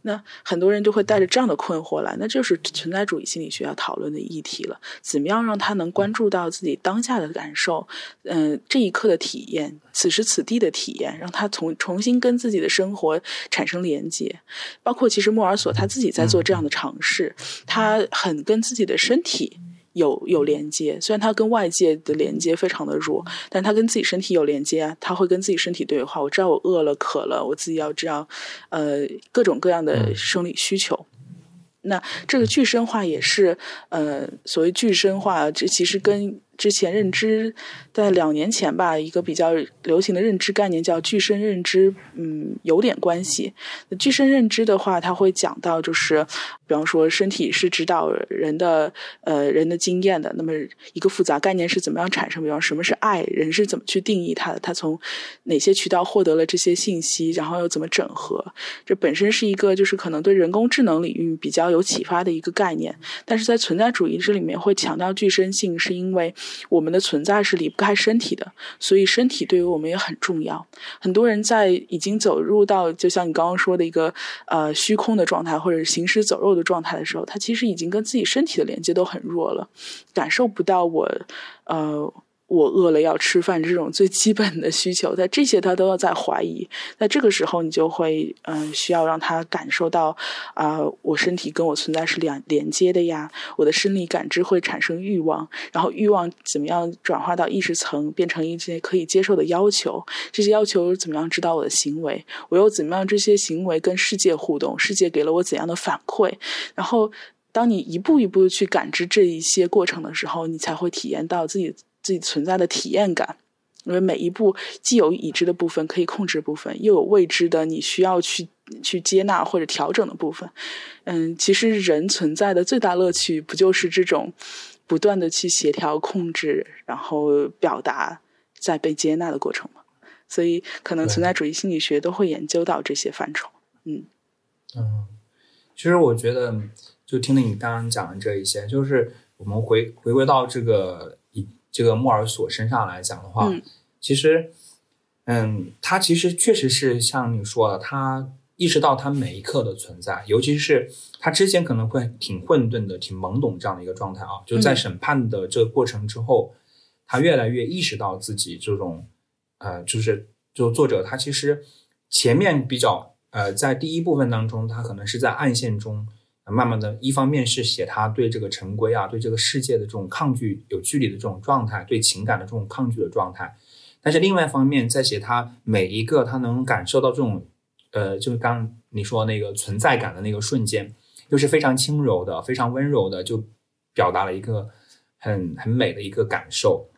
Speaker 1: 那很多人就会带着这样的困惑来，那就是存在主义心理学要讨论的议题了。怎么样让他能关注到自己当下的感受，嗯、呃，这一刻的体验，此时此地的体验，让他重重新跟自己的生活产生连接。包括其实莫尔索他自己在做这样的尝试，他很跟自己的身体。有有连接，虽然他跟外界的连接非常的弱，但他跟自己身体有连接啊。他会跟自己身体对话。我知道我饿了、渴了，我自己要知道，呃，各种各样的生理需求。那这个具身化也是，呃，所谓具身化，这其实跟之前认知在两年前吧，一个比较流行的认知概念叫具身认知，嗯，有点关系。那具身认知的话，它会讲到就是，比方说身体是指导人的呃人的经验的。那么一个复杂概念是怎么样产生？比方什么是爱，人是怎么去定义它的？它从哪些渠道获得了这些信息，然后又怎么整合？这本身是一个就是可能对人工智能领域比较有启发的一个概念。但是在存在主义这里面会强调具身性，是因为我们的存在是离不害身体的，所以身体对于我们也很重要。很多人在已经走入到就像你刚刚说的一个呃虚空的状态，或者是行尸走肉的状态的时候，他其实已经跟自己身体的连接都很弱了，感受不到我呃。我饿了要吃饭这种最基本的需求，在这些他都要在怀疑。那这个时候，你就会嗯、需要让他感受到啊、我身体跟我存在是连连接的呀。我的生理感知会产生欲望，然后欲望怎么样转化到意识层，变成一些可以接受的要求。这些要求怎么样指导我的行为？我又怎么样这些行为跟世界互动？世界给了我怎样的反馈？然后，当你一步一步去感知这一些过程的时候，你才会体验到自己。自己存在的体验感，因为每一步既有已知的部分可以控制部分，又有未知的你需要去去接纳或者调整的部分。嗯，其实人存在的最大乐趣，不就是这种不断的去协调、控制，然后表达，在被接纳的过程吗？所以，可能存在主义心理学都会研究到这些范畴。嗯
Speaker 2: 嗯，其实我觉得，就听了你刚刚讲的这一些，就是我们回回归到这个。这个莫尔索身上来讲的话，
Speaker 1: 嗯、
Speaker 2: 其实，嗯，他其实确实是像你说的，他意识到他每一刻的存在，尤其是他之前可能会挺混沌的、挺懵懂这样的一个状态啊。就在审判的这个过程之后，
Speaker 1: 嗯、
Speaker 2: 他越来越意识到自己这种，呃，就是就作者他其实前面比较呃，在第一部分当中，他可能是在暗线中。慢慢的，一方面是写他对这个陈规啊，对这个世界的这种抗拒、有距离的这种状态，对情感的这种抗拒的状态。但是另外一方面，在写他每一个他能感受到这种，呃，就是刚你说那个存在感的那个瞬间，又是非常轻柔的、非常温柔的，就表达了一个很很美的一个感受。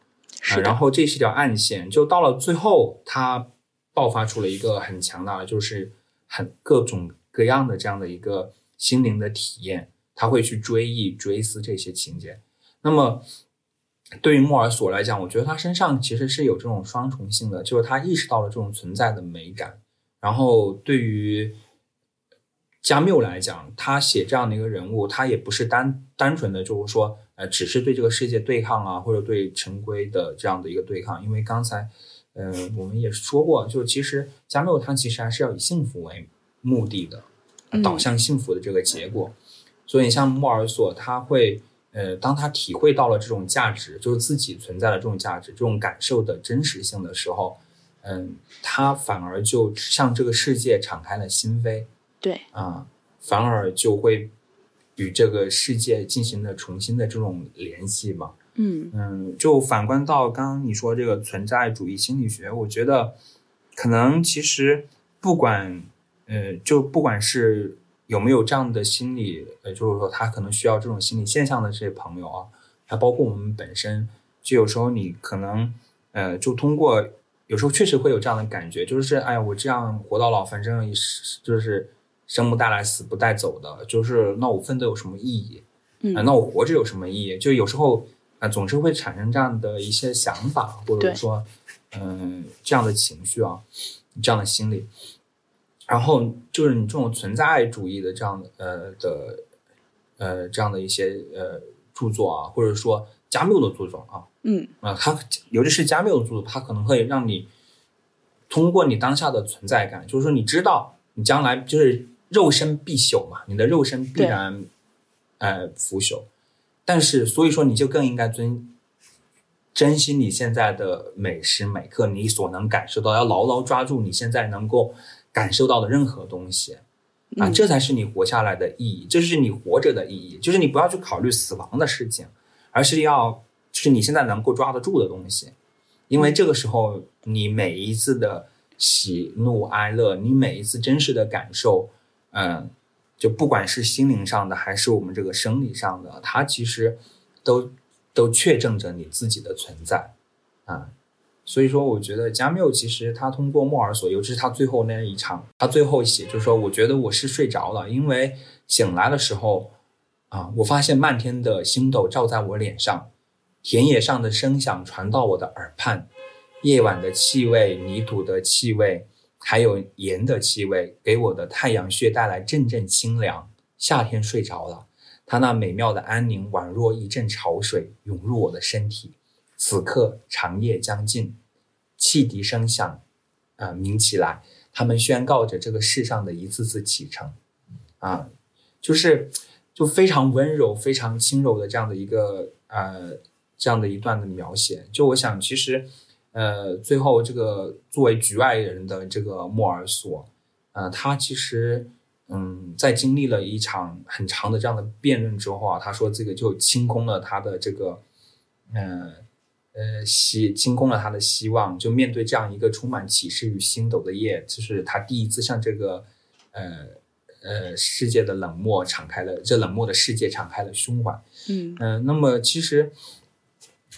Speaker 1: 是、呃。
Speaker 2: 然后这是条暗线，就到了最后，他爆发出了一个很强大的，就是很各种各样的这样的一个。心灵的体验，他会去追忆、追思这些情节。那么，对于莫尔索来讲，我觉得他身上其实是有这种双重性的，就是他意识到了这种存在的美感。然后，对于加缪来讲，他写这样的一个人物，他也不是单单纯的就是说，呃，只是对这个世界对抗啊，或者对陈规的这样的一个对抗。因为刚才，呃，我们也说过，就其实加缪他其实还是要以幸福为目的的。导向幸福的这个结果，嗯、所以像莫尔索，他会呃，当他体会到了这种价值，就是自己存在的这种价值、这种感受的真实性的时候，嗯，他反而就向这个世界敞开了心扉
Speaker 1: 对，
Speaker 2: 啊，反而就会与这个世界进行了重新的这种联系嘛。
Speaker 1: 嗯。
Speaker 2: 嗯，就反观到刚刚你说这个存在主义心理学，我觉得可能其实不管呃，就不管是有没有这样的心理，呃，就是说他可能需要这种心理现象的这些朋友啊，还包括我们本身，就有时候你可能呃，就通过有时候确实会有这样的感觉，就是哎呀，我这样活到老，反正也是就是生不带来，死不带走的，就是那我奋斗有什么意义？啊，
Speaker 1: 嗯
Speaker 2: 那我活着有什么意义？就有时候啊、总是会产生这样的一些想法，或者说，嗯、这样的情绪啊，这样的心理。然后就是你这种存在主义的这样呃的呃这样的一些呃著作啊，或者说加缪的著作啊，
Speaker 1: 嗯。
Speaker 2: 啊、它尤其是加缪的著作，它可能会让你通过你当下的存在感，就是说你知道你将来就是肉身必朽嘛，你的肉身必然呃腐朽，但是所以说你就更应该尊珍惜你现在的每时每刻，你所能感受到，要牢牢抓住你现在能够感受到的任何东西。啊，
Speaker 1: 嗯
Speaker 2: 这才是你活下来的意义，这是你活着的意义，就是你不要去考虑死亡的事情，而是要就是你现在能够抓得住的东西，因为这个时候你每一次的喜怒哀乐，你每一次真实的感受，嗯，就不管是心灵上的还是我们这个生理上的，它其实都都确证着你自己的存在啊。所以说，我觉得加缪其实他通过莫尔索，尤其是他最后那一场，他最后写就是说，我觉得我是睡着了，因为醒来的时候啊，我发现漫天的星斗照在我脸上，田野上的声响传到我的耳畔，夜晚的气味、泥土的气味，还有盐的气味，给我的太阳穴带来阵阵清凉。夏天睡着了，它那美妙的安宁，宛若一阵潮水涌入我的身体。此刻长夜将近，汽笛声响，啊、鸣起来，他们宣告着这个世上的一次次启程，啊，就是就非常温柔、非常轻柔的这样的一个呃这样的一段的描写。就我想，其实呃最后这个作为局外人的这个莫尔索，呃，他其实嗯在经历了一场很长的这样的辩论之后啊，他说这个就清空了他的这个呃。呃，希清空了他的希望，就面对这样一个充满启示与星斗的夜，就是他第一次向这个呃呃世界的冷漠敞开了，这冷漠的世界敞开了胸怀。
Speaker 1: 嗯
Speaker 2: 嗯、那么其实，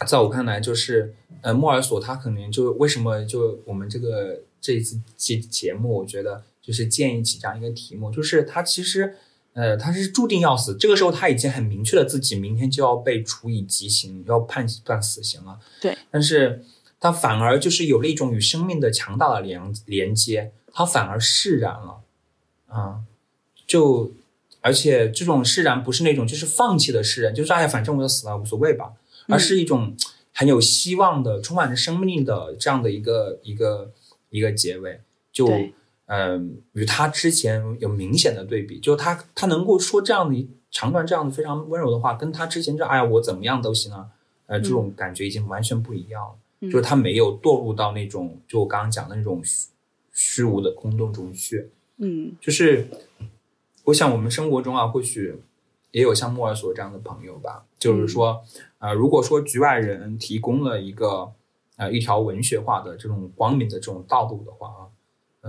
Speaker 2: 在我看来，就是呃，莫尔索他可能就为什么就我们这个这一次节节目，我觉得就是建议起这样一个题目，就是他其实呃他是注定要死，这个时候他已经很明确了自己明天就要被处以极刑，要判判死刑了。
Speaker 1: 对，
Speaker 2: 但是他反而就是有了一种与生命的强大的连连接，他反而释然了，啊、就而且这种释然不是那种就是放弃的释然，就是哎呀，反正我要死了无所谓吧，而是一种很有希望的、充满着生命力的这样的一个一个一个结尾，就
Speaker 1: 对
Speaker 2: 嗯、与他之前有明显的对比，就他他能够说这样的一长段这样的非常温柔的话，跟他之前就哎呀我怎么样都行啊，呃这种感觉已经完全不一样了，
Speaker 1: 嗯。
Speaker 2: 就是他没有堕入到那种就我刚刚讲的那种虚虚无的空洞中去，
Speaker 1: 嗯。
Speaker 2: 就是我想我们生活中啊，或许也有像莫尔索这样的朋友吧，就是说，呃，如果说局外人提供了一个呃一条文学化的这种光明的这种道路的话啊，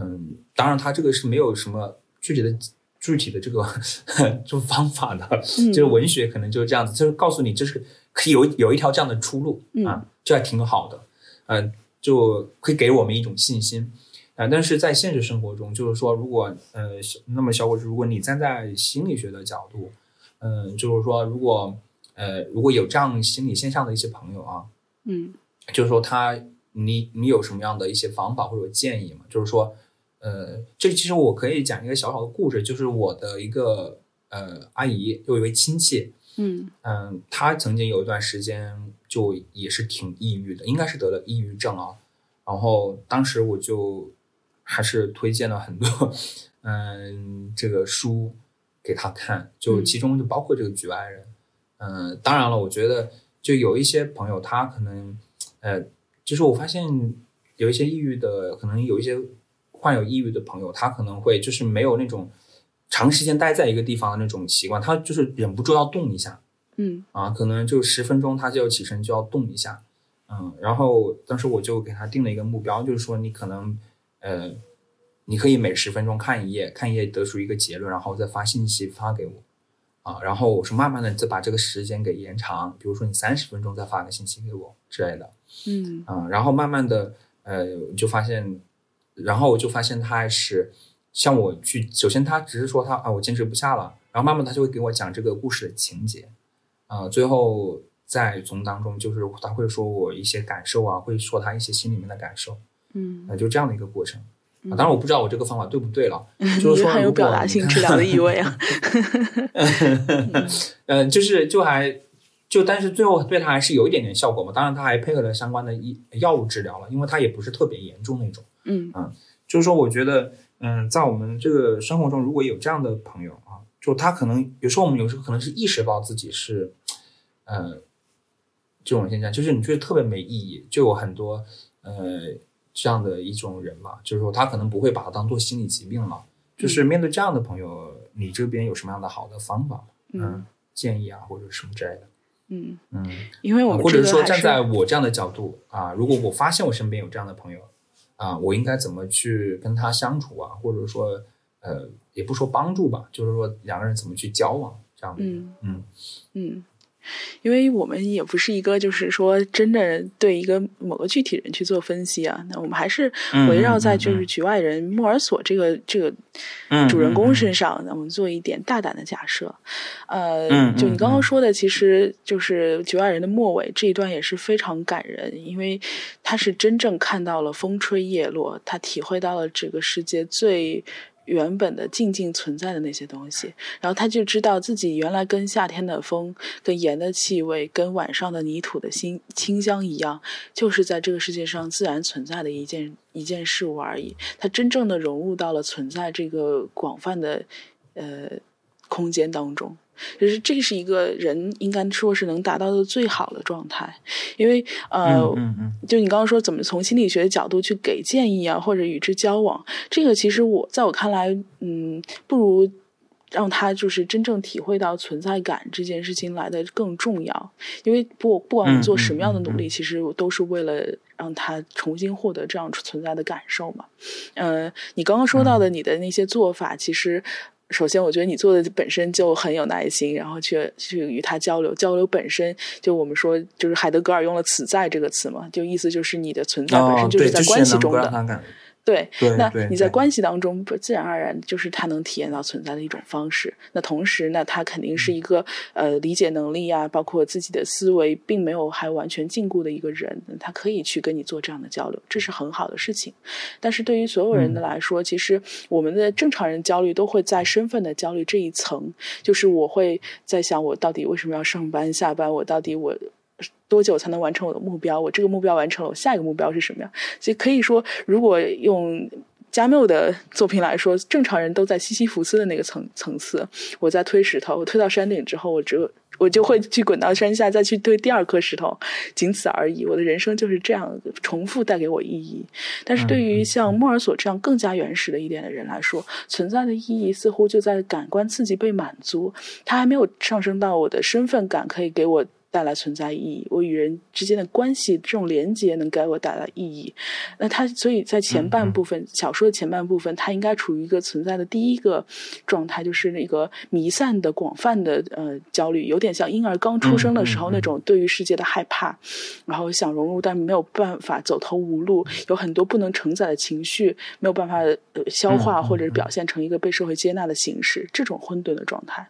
Speaker 2: 嗯，当然他这个是没有什么具体的具体的这个 方法的，
Speaker 1: 嗯
Speaker 2: 就是文学可能就是这样子，就是告诉你就是可以有有一条这样的出路啊，这还挺好的，嗯、就会给我们一种信心。啊、但是在现实生活中，就是说，如果呃，小那么小伙子，如果你站在心理学的角度，嗯、就是说，如果呃，如果有这样心理现象的一些朋友啊，
Speaker 1: 嗯
Speaker 2: 就是说他你你有什么样的一些方法或者建议吗？就是说，呃，这其实我可以讲一个小小的故事，就是我的一个呃阿姨，有一位亲戚，
Speaker 1: 嗯
Speaker 2: 嗯，她曾经有一段时间就也是挺抑郁的，应该是得了抑郁症啊。然后当时我就还是推荐了很多嗯这个书给她看，就
Speaker 1: 嗯
Speaker 2: 其中就包括这个局外人。嗯，当然了，我觉得就有一些朋友他可能呃，就是我发现有一些抑郁的，可能有一些患有抑郁的朋友，他可能会就是没有那种长时间待在一个地方的那种习惯，他就是忍不住要动一下。
Speaker 1: 嗯
Speaker 2: 啊，可能就十分钟他就要起身就要动一下，嗯，然后当时我就给他定了一个目标，就是说你可能，呃，你可以每十分钟看一页，看一页得出一个结论，然后再发信息发给我，啊，然后我说慢慢的再把这个时间给延长，比如说你三十分钟再发个信息给我之类的，
Speaker 1: 嗯
Speaker 2: 啊，然后慢慢的，呃，就发现，然后我就发现他还是像我去，首先他只是说他啊我坚持不下了，然后慢慢他就会给我讲这个故事的情节。啊，最后在从当中，就是他会说我一些感受啊，会说他一些心里面的感受，
Speaker 1: 嗯，
Speaker 2: 那就这样的一个过程。啊，当然我不知道我这个方法对不对了，就是说
Speaker 1: 很有表达性治疗的意味啊。
Speaker 2: 嗯，就是就还就，但是最后对他还是有一点点效果嘛。当然他还配合了相关的医药物治疗了，因为他也不是特别严重那种。
Speaker 1: 嗯
Speaker 2: 嗯，就是说我觉得，嗯，在我们这个生活中，如果有这样的朋友啊，就他可能有时候我们有时候可能是意识到自己是。呃，这种现象就是你觉得特别没意义，就有很多呃这样的一种人嘛，就是说他可能不会把它当做心理疾病了。就是面对这样的朋友，你这边有什么样的好的方法？嗯，建议啊，或者什么之类的。
Speaker 1: 嗯
Speaker 2: 嗯，
Speaker 1: 因为我
Speaker 2: 或者说站在我这样的角度啊，如果我发现我身边有这样的朋友啊，我应该怎么去跟他相处啊？或者说呃，也不说帮助吧，就是说两个人怎么去交往这样的。
Speaker 1: 嗯
Speaker 2: 嗯
Speaker 1: 嗯。因为我们也不是一个，就是说真的对一个某个具体人去做分析啊。那我们还是围绕在就是局外人莫尔索这个这个主人公身上，那我们做一点大胆的假设。呃，就你刚刚说的，其实就是局外人的末尾这一段也是非常感人，因为他是真正看到了风吹叶落，他体会到了这个世界最。原本的静静存在的那些东西，然后他就知道自己原来跟夏天的风、跟盐的气味、跟晚上的泥土的清清香一样，就是在这个世界上自然存在的一件一件事物而已。他真正的融入到了存在这个广泛的呃空间当中。就是这是一个人应该说是能达到的最好的状态，因为呃，就你刚刚说怎么从心理学的角度去给建议啊，或者与之交往，这个其实我在我看来，嗯，不如让他就是真正体会到存在感这件事情来的更重要，因为不不管我们做什么样的努力，其实都是为了让他重新获得这样存在的感受嘛。呃，你刚刚说到的你的那些做法，其实。首先，我觉得你做的本身就很有耐心，然后去去与他交流，交流本身就我们说，就是海德格尔用了“此在”这个词嘛，就意思就是你的存在本身就是在关系中的。对，那你在关系当中，不自然而然就是他能体验到存在的一种方式。那同时，呢他肯定是一个呃理解能力啊，包括自己的思维，并没有还完全禁锢的一个人，他可以去跟你做这样的交流，这是很好的事情。但是对于所有人的来说，其实我们的正常人焦虑都会在身份的焦虑这一层，就是我会在想，我到底为什么要上班下班？我到底我。多久才能完成我的目标？我这个目标完成了，我下一个目标是什么呀？所以可以说，如果用加缪的作品来说，正常人都在西西弗斯的那个层层次。我在推石头，我推到山顶之后，我只有我就会去滚到山下，再去推第二颗石头，仅此而已。我的人生就是这样重复带给我意义。但是对于像莫尔索这样更加原始的一点的人来说，存在的意义似乎就在感官刺激被满足，他还没有上升到我的身份感可以给我。带来存在意义，我与人之间的关系这种连接能给我带来意义。那他所以在前半部分小说的前半部分，他应该处于一个存在的第一个状态，就是那个弥散的广泛的呃焦虑，有点像婴儿刚出生的时候那种对于世界的害怕，然后想融入但没有办法走投无路，有很多不能承载的情绪，没有办法呃消化或者表现成一个被社会接纳的形式，这种混沌的状态。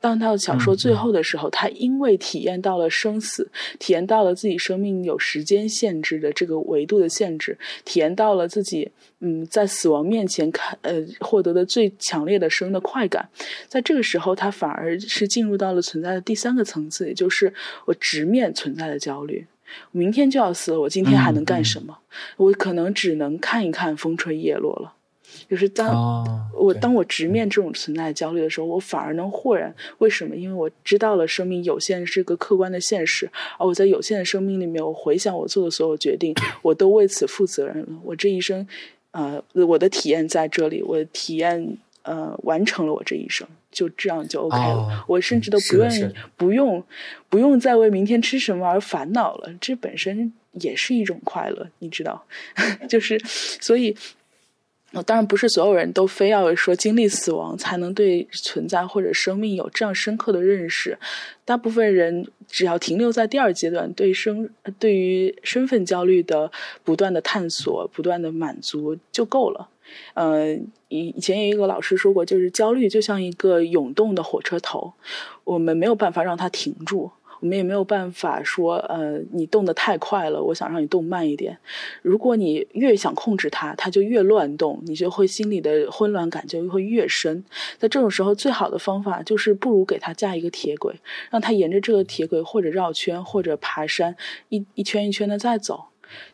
Speaker 1: 当到小说最后的时候，他因为体验到。了生死，体验到了自己生命有时间限制的这个维度的限制，体验到了自己嗯在死亡面前看呃获得的最强烈的生的快感，在这个时候，他反而是进入到了存在的第三个层次，也就是我直面存在的焦虑。我明天就要死了，我今天还能干什么？我可能只能看一看风吹叶落了。就是当我当我直面这种存在焦虑的时候，我反而能豁然。为什么？因为我知道了生命有限是个客观的现实，而我在有限的生命里面，我回想我做的所有决定，我都为此负责任了。我这一生，呃，我的体验在这里，我的体验呃完成了我这一生，就这样就 OK 了。
Speaker 2: 哦
Speaker 1: 我甚至都不愿意，不用不用再为明天吃什么而烦恼了。这本身也是一种快乐，你知道，就是所以。当然不是所有人都非要说经历死亡才能对存在或者生命有这样深刻的认识。大部分人只要停留在第二阶段，对生对于身份焦虑的不断的探索、不断的满足就够了。呃，以以前有一个老师说过，就是焦虑就像一个涌动的火车头，我们没有办法让它停住。我们也没有办法说，呃，你动得太快了，我想让你动慢一点。如果你越想控制它，它就越乱动，你就会心里的混乱感就会越深。在这种时候，最好的方法就是不如给它架一个铁轨，让它沿着这个铁轨或者绕圈或者爬山，一一圈一圈的再走。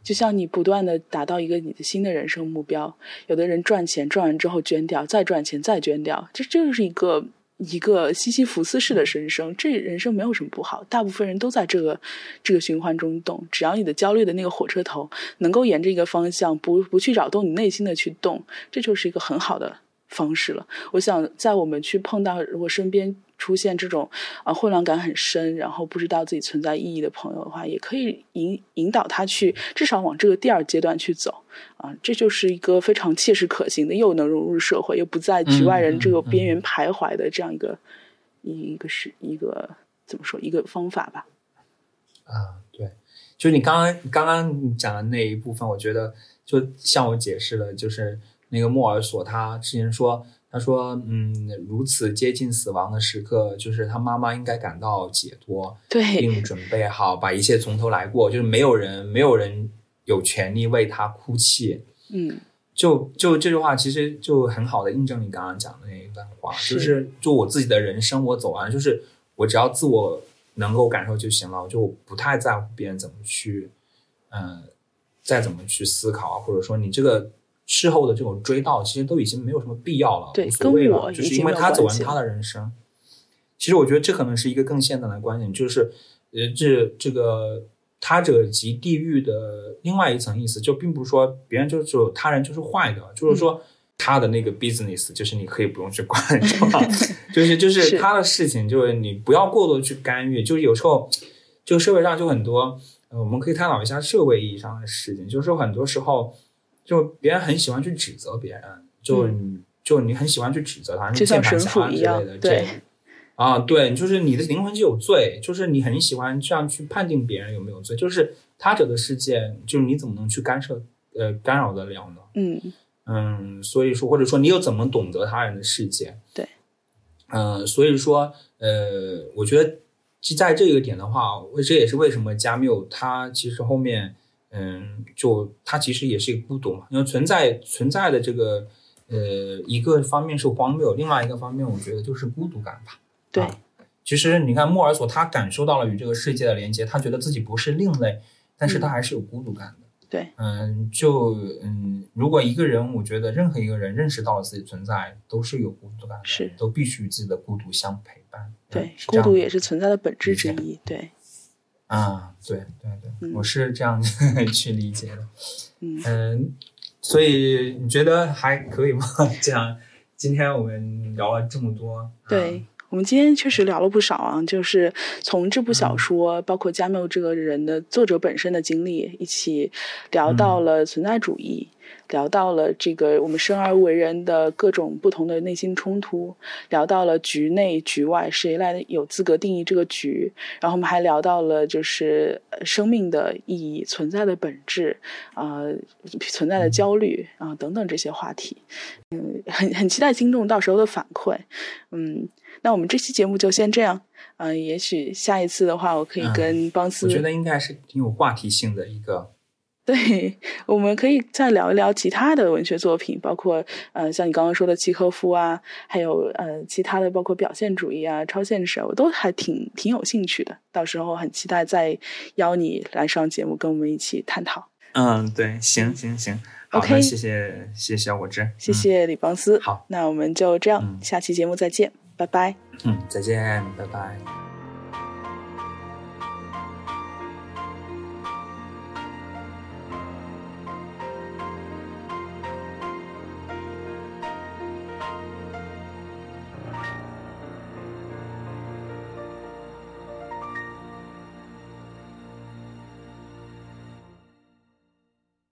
Speaker 1: 就像你不断的达到一个你的新的人生目标，有的人赚钱赚完之后捐掉，再赚钱再捐掉，这这就是一个一个西西弗斯式的人生。这人生没有什么不好，大部分人都在这个这个循环中动。只要你的焦虑的那个火车头能够沿着一个方向，不不去扰动你内心的去动，这就是一个很好的方式了。我想，在我们去碰到如果身边出现这种啊、呃混乱感很深，然后不知道自己存在意义的朋友的话，也可以引引导他去至少往这个第二阶段去走。啊、这就是一个非常切实可行的，又能融入社会，又不在局外人这个边缘徘徊的这样一个、一一个是一个怎么说一个方法吧。
Speaker 2: 啊，对，就是你刚刚刚刚讲的那一部分，我觉得就向我解释了，就是那个莫尔索他之前说，他说，嗯，如此接近死亡的时刻，就是他妈妈应该感到解脱，
Speaker 1: 对，
Speaker 2: 并准备好把一切从头来过，就是没有人没有人有权利为他哭泣。
Speaker 1: 嗯，
Speaker 2: 就就这句话，其实就很好的印证你刚刚讲的那一段话，
Speaker 1: 是
Speaker 2: 就是就我自己的人生，我走完，就是我只要自我能够感受就行了，我就不太在乎别人怎么去，嗯、再怎么去思考啊，或者说你这个事后的这种追悼，其实都已经没有什么必要了，
Speaker 1: 对
Speaker 2: 无所谓了，就是因为他走完他的人生。其实我觉得这可能是一个更现代的观点，就是呃，这这个他者即地狱的另外一层意思，就并不是说别人就是他人就是坏的，就是说他的那个 business 就是你可以不用去管，是吧？就是就是
Speaker 1: 是
Speaker 2: 他的事情，就是你不要过多地去干预。就是有时候这个社会上就很多，呃，我们可以探讨一下社会意义上的事情，就是说很多时候就别人很喜欢去指责别人，就你、就你很喜欢去指责他，
Speaker 1: 就像
Speaker 2: 键盘
Speaker 1: 神父
Speaker 2: 侠之
Speaker 1: 一样
Speaker 2: 类的，
Speaker 1: 对
Speaker 2: 这啊，对，就是你的灵魂就有罪，就是你很喜欢这样去判定别人有没有罪，就是他者的世界，就是你怎么能去干涉呃干扰得了呢？
Speaker 1: 嗯，
Speaker 2: 嗯，所以说或者说你又怎么懂得他人的世界？
Speaker 1: 对，
Speaker 2: 嗯、所以说呃，我觉得就在这个点的话，为这也是为什么加缪他其实后面嗯，就他其实也是一个孤独嘛，因为存在存在的这个呃一个方面是荒谬，另外一个方面我觉得就是孤独感吧。
Speaker 1: 对，
Speaker 2: 啊其实你看莫尔索，他感受到了与这个世界的连接，他觉得自己不是另类，但是他还是有孤独感的。
Speaker 1: 对，
Speaker 2: 嗯，就嗯，如果一个人，我觉得任何一个人认识到了自己存在，都是有孤独感的，
Speaker 1: 是
Speaker 2: 都必须与自己的孤独相陪伴。
Speaker 1: 对孤独也是存在的本质之一。对，
Speaker 2: 啊，对对对，
Speaker 1: 嗯
Speaker 2: 我是这样 去理解的。
Speaker 1: 嗯，
Speaker 2: 嗯，所以你觉得还可以吗？这样，今天我们聊了这么多，
Speaker 1: 对。我们今天确实聊了不少啊，就是从这部
Speaker 2: 嗯
Speaker 1: 小说，包括加缪这个人的作者本身的经历，一起聊到了存在主义，聊到了这个我们生而为人的各种不同的内心冲突，聊到了局内局外，谁来有资格定义这个局？然后我们还聊到了就是呃生命的意义、存在的本质啊、存在的焦虑啊、等等这些话题。嗯，很很期待听众到时候的反馈。嗯，那我们这期节目就先这样。嗯、也许下一次的话，我可以
Speaker 2: 嗯
Speaker 1: 跟邦斯、
Speaker 2: 我觉得应该是挺有话题性的一个。
Speaker 1: 对，我们可以再聊一聊其他的文学作品，包括呃，像你刚刚说的契诃夫啊，还有呃其他的，包括表现主义啊、超现实啊，我都还挺挺有兴趣的。到时候很期待再邀你来上节目，跟我们一起探讨。
Speaker 2: 嗯，对，行行行，好
Speaker 1: OK
Speaker 2: 的，谢谢谢谢小果汁，
Speaker 1: 谢谢李邦斯。
Speaker 2: 好，
Speaker 1: 那我们就这样，
Speaker 2: 嗯
Speaker 1: 下期节目再见，拜拜。
Speaker 2: 嗯，嗯，再见，拜拜。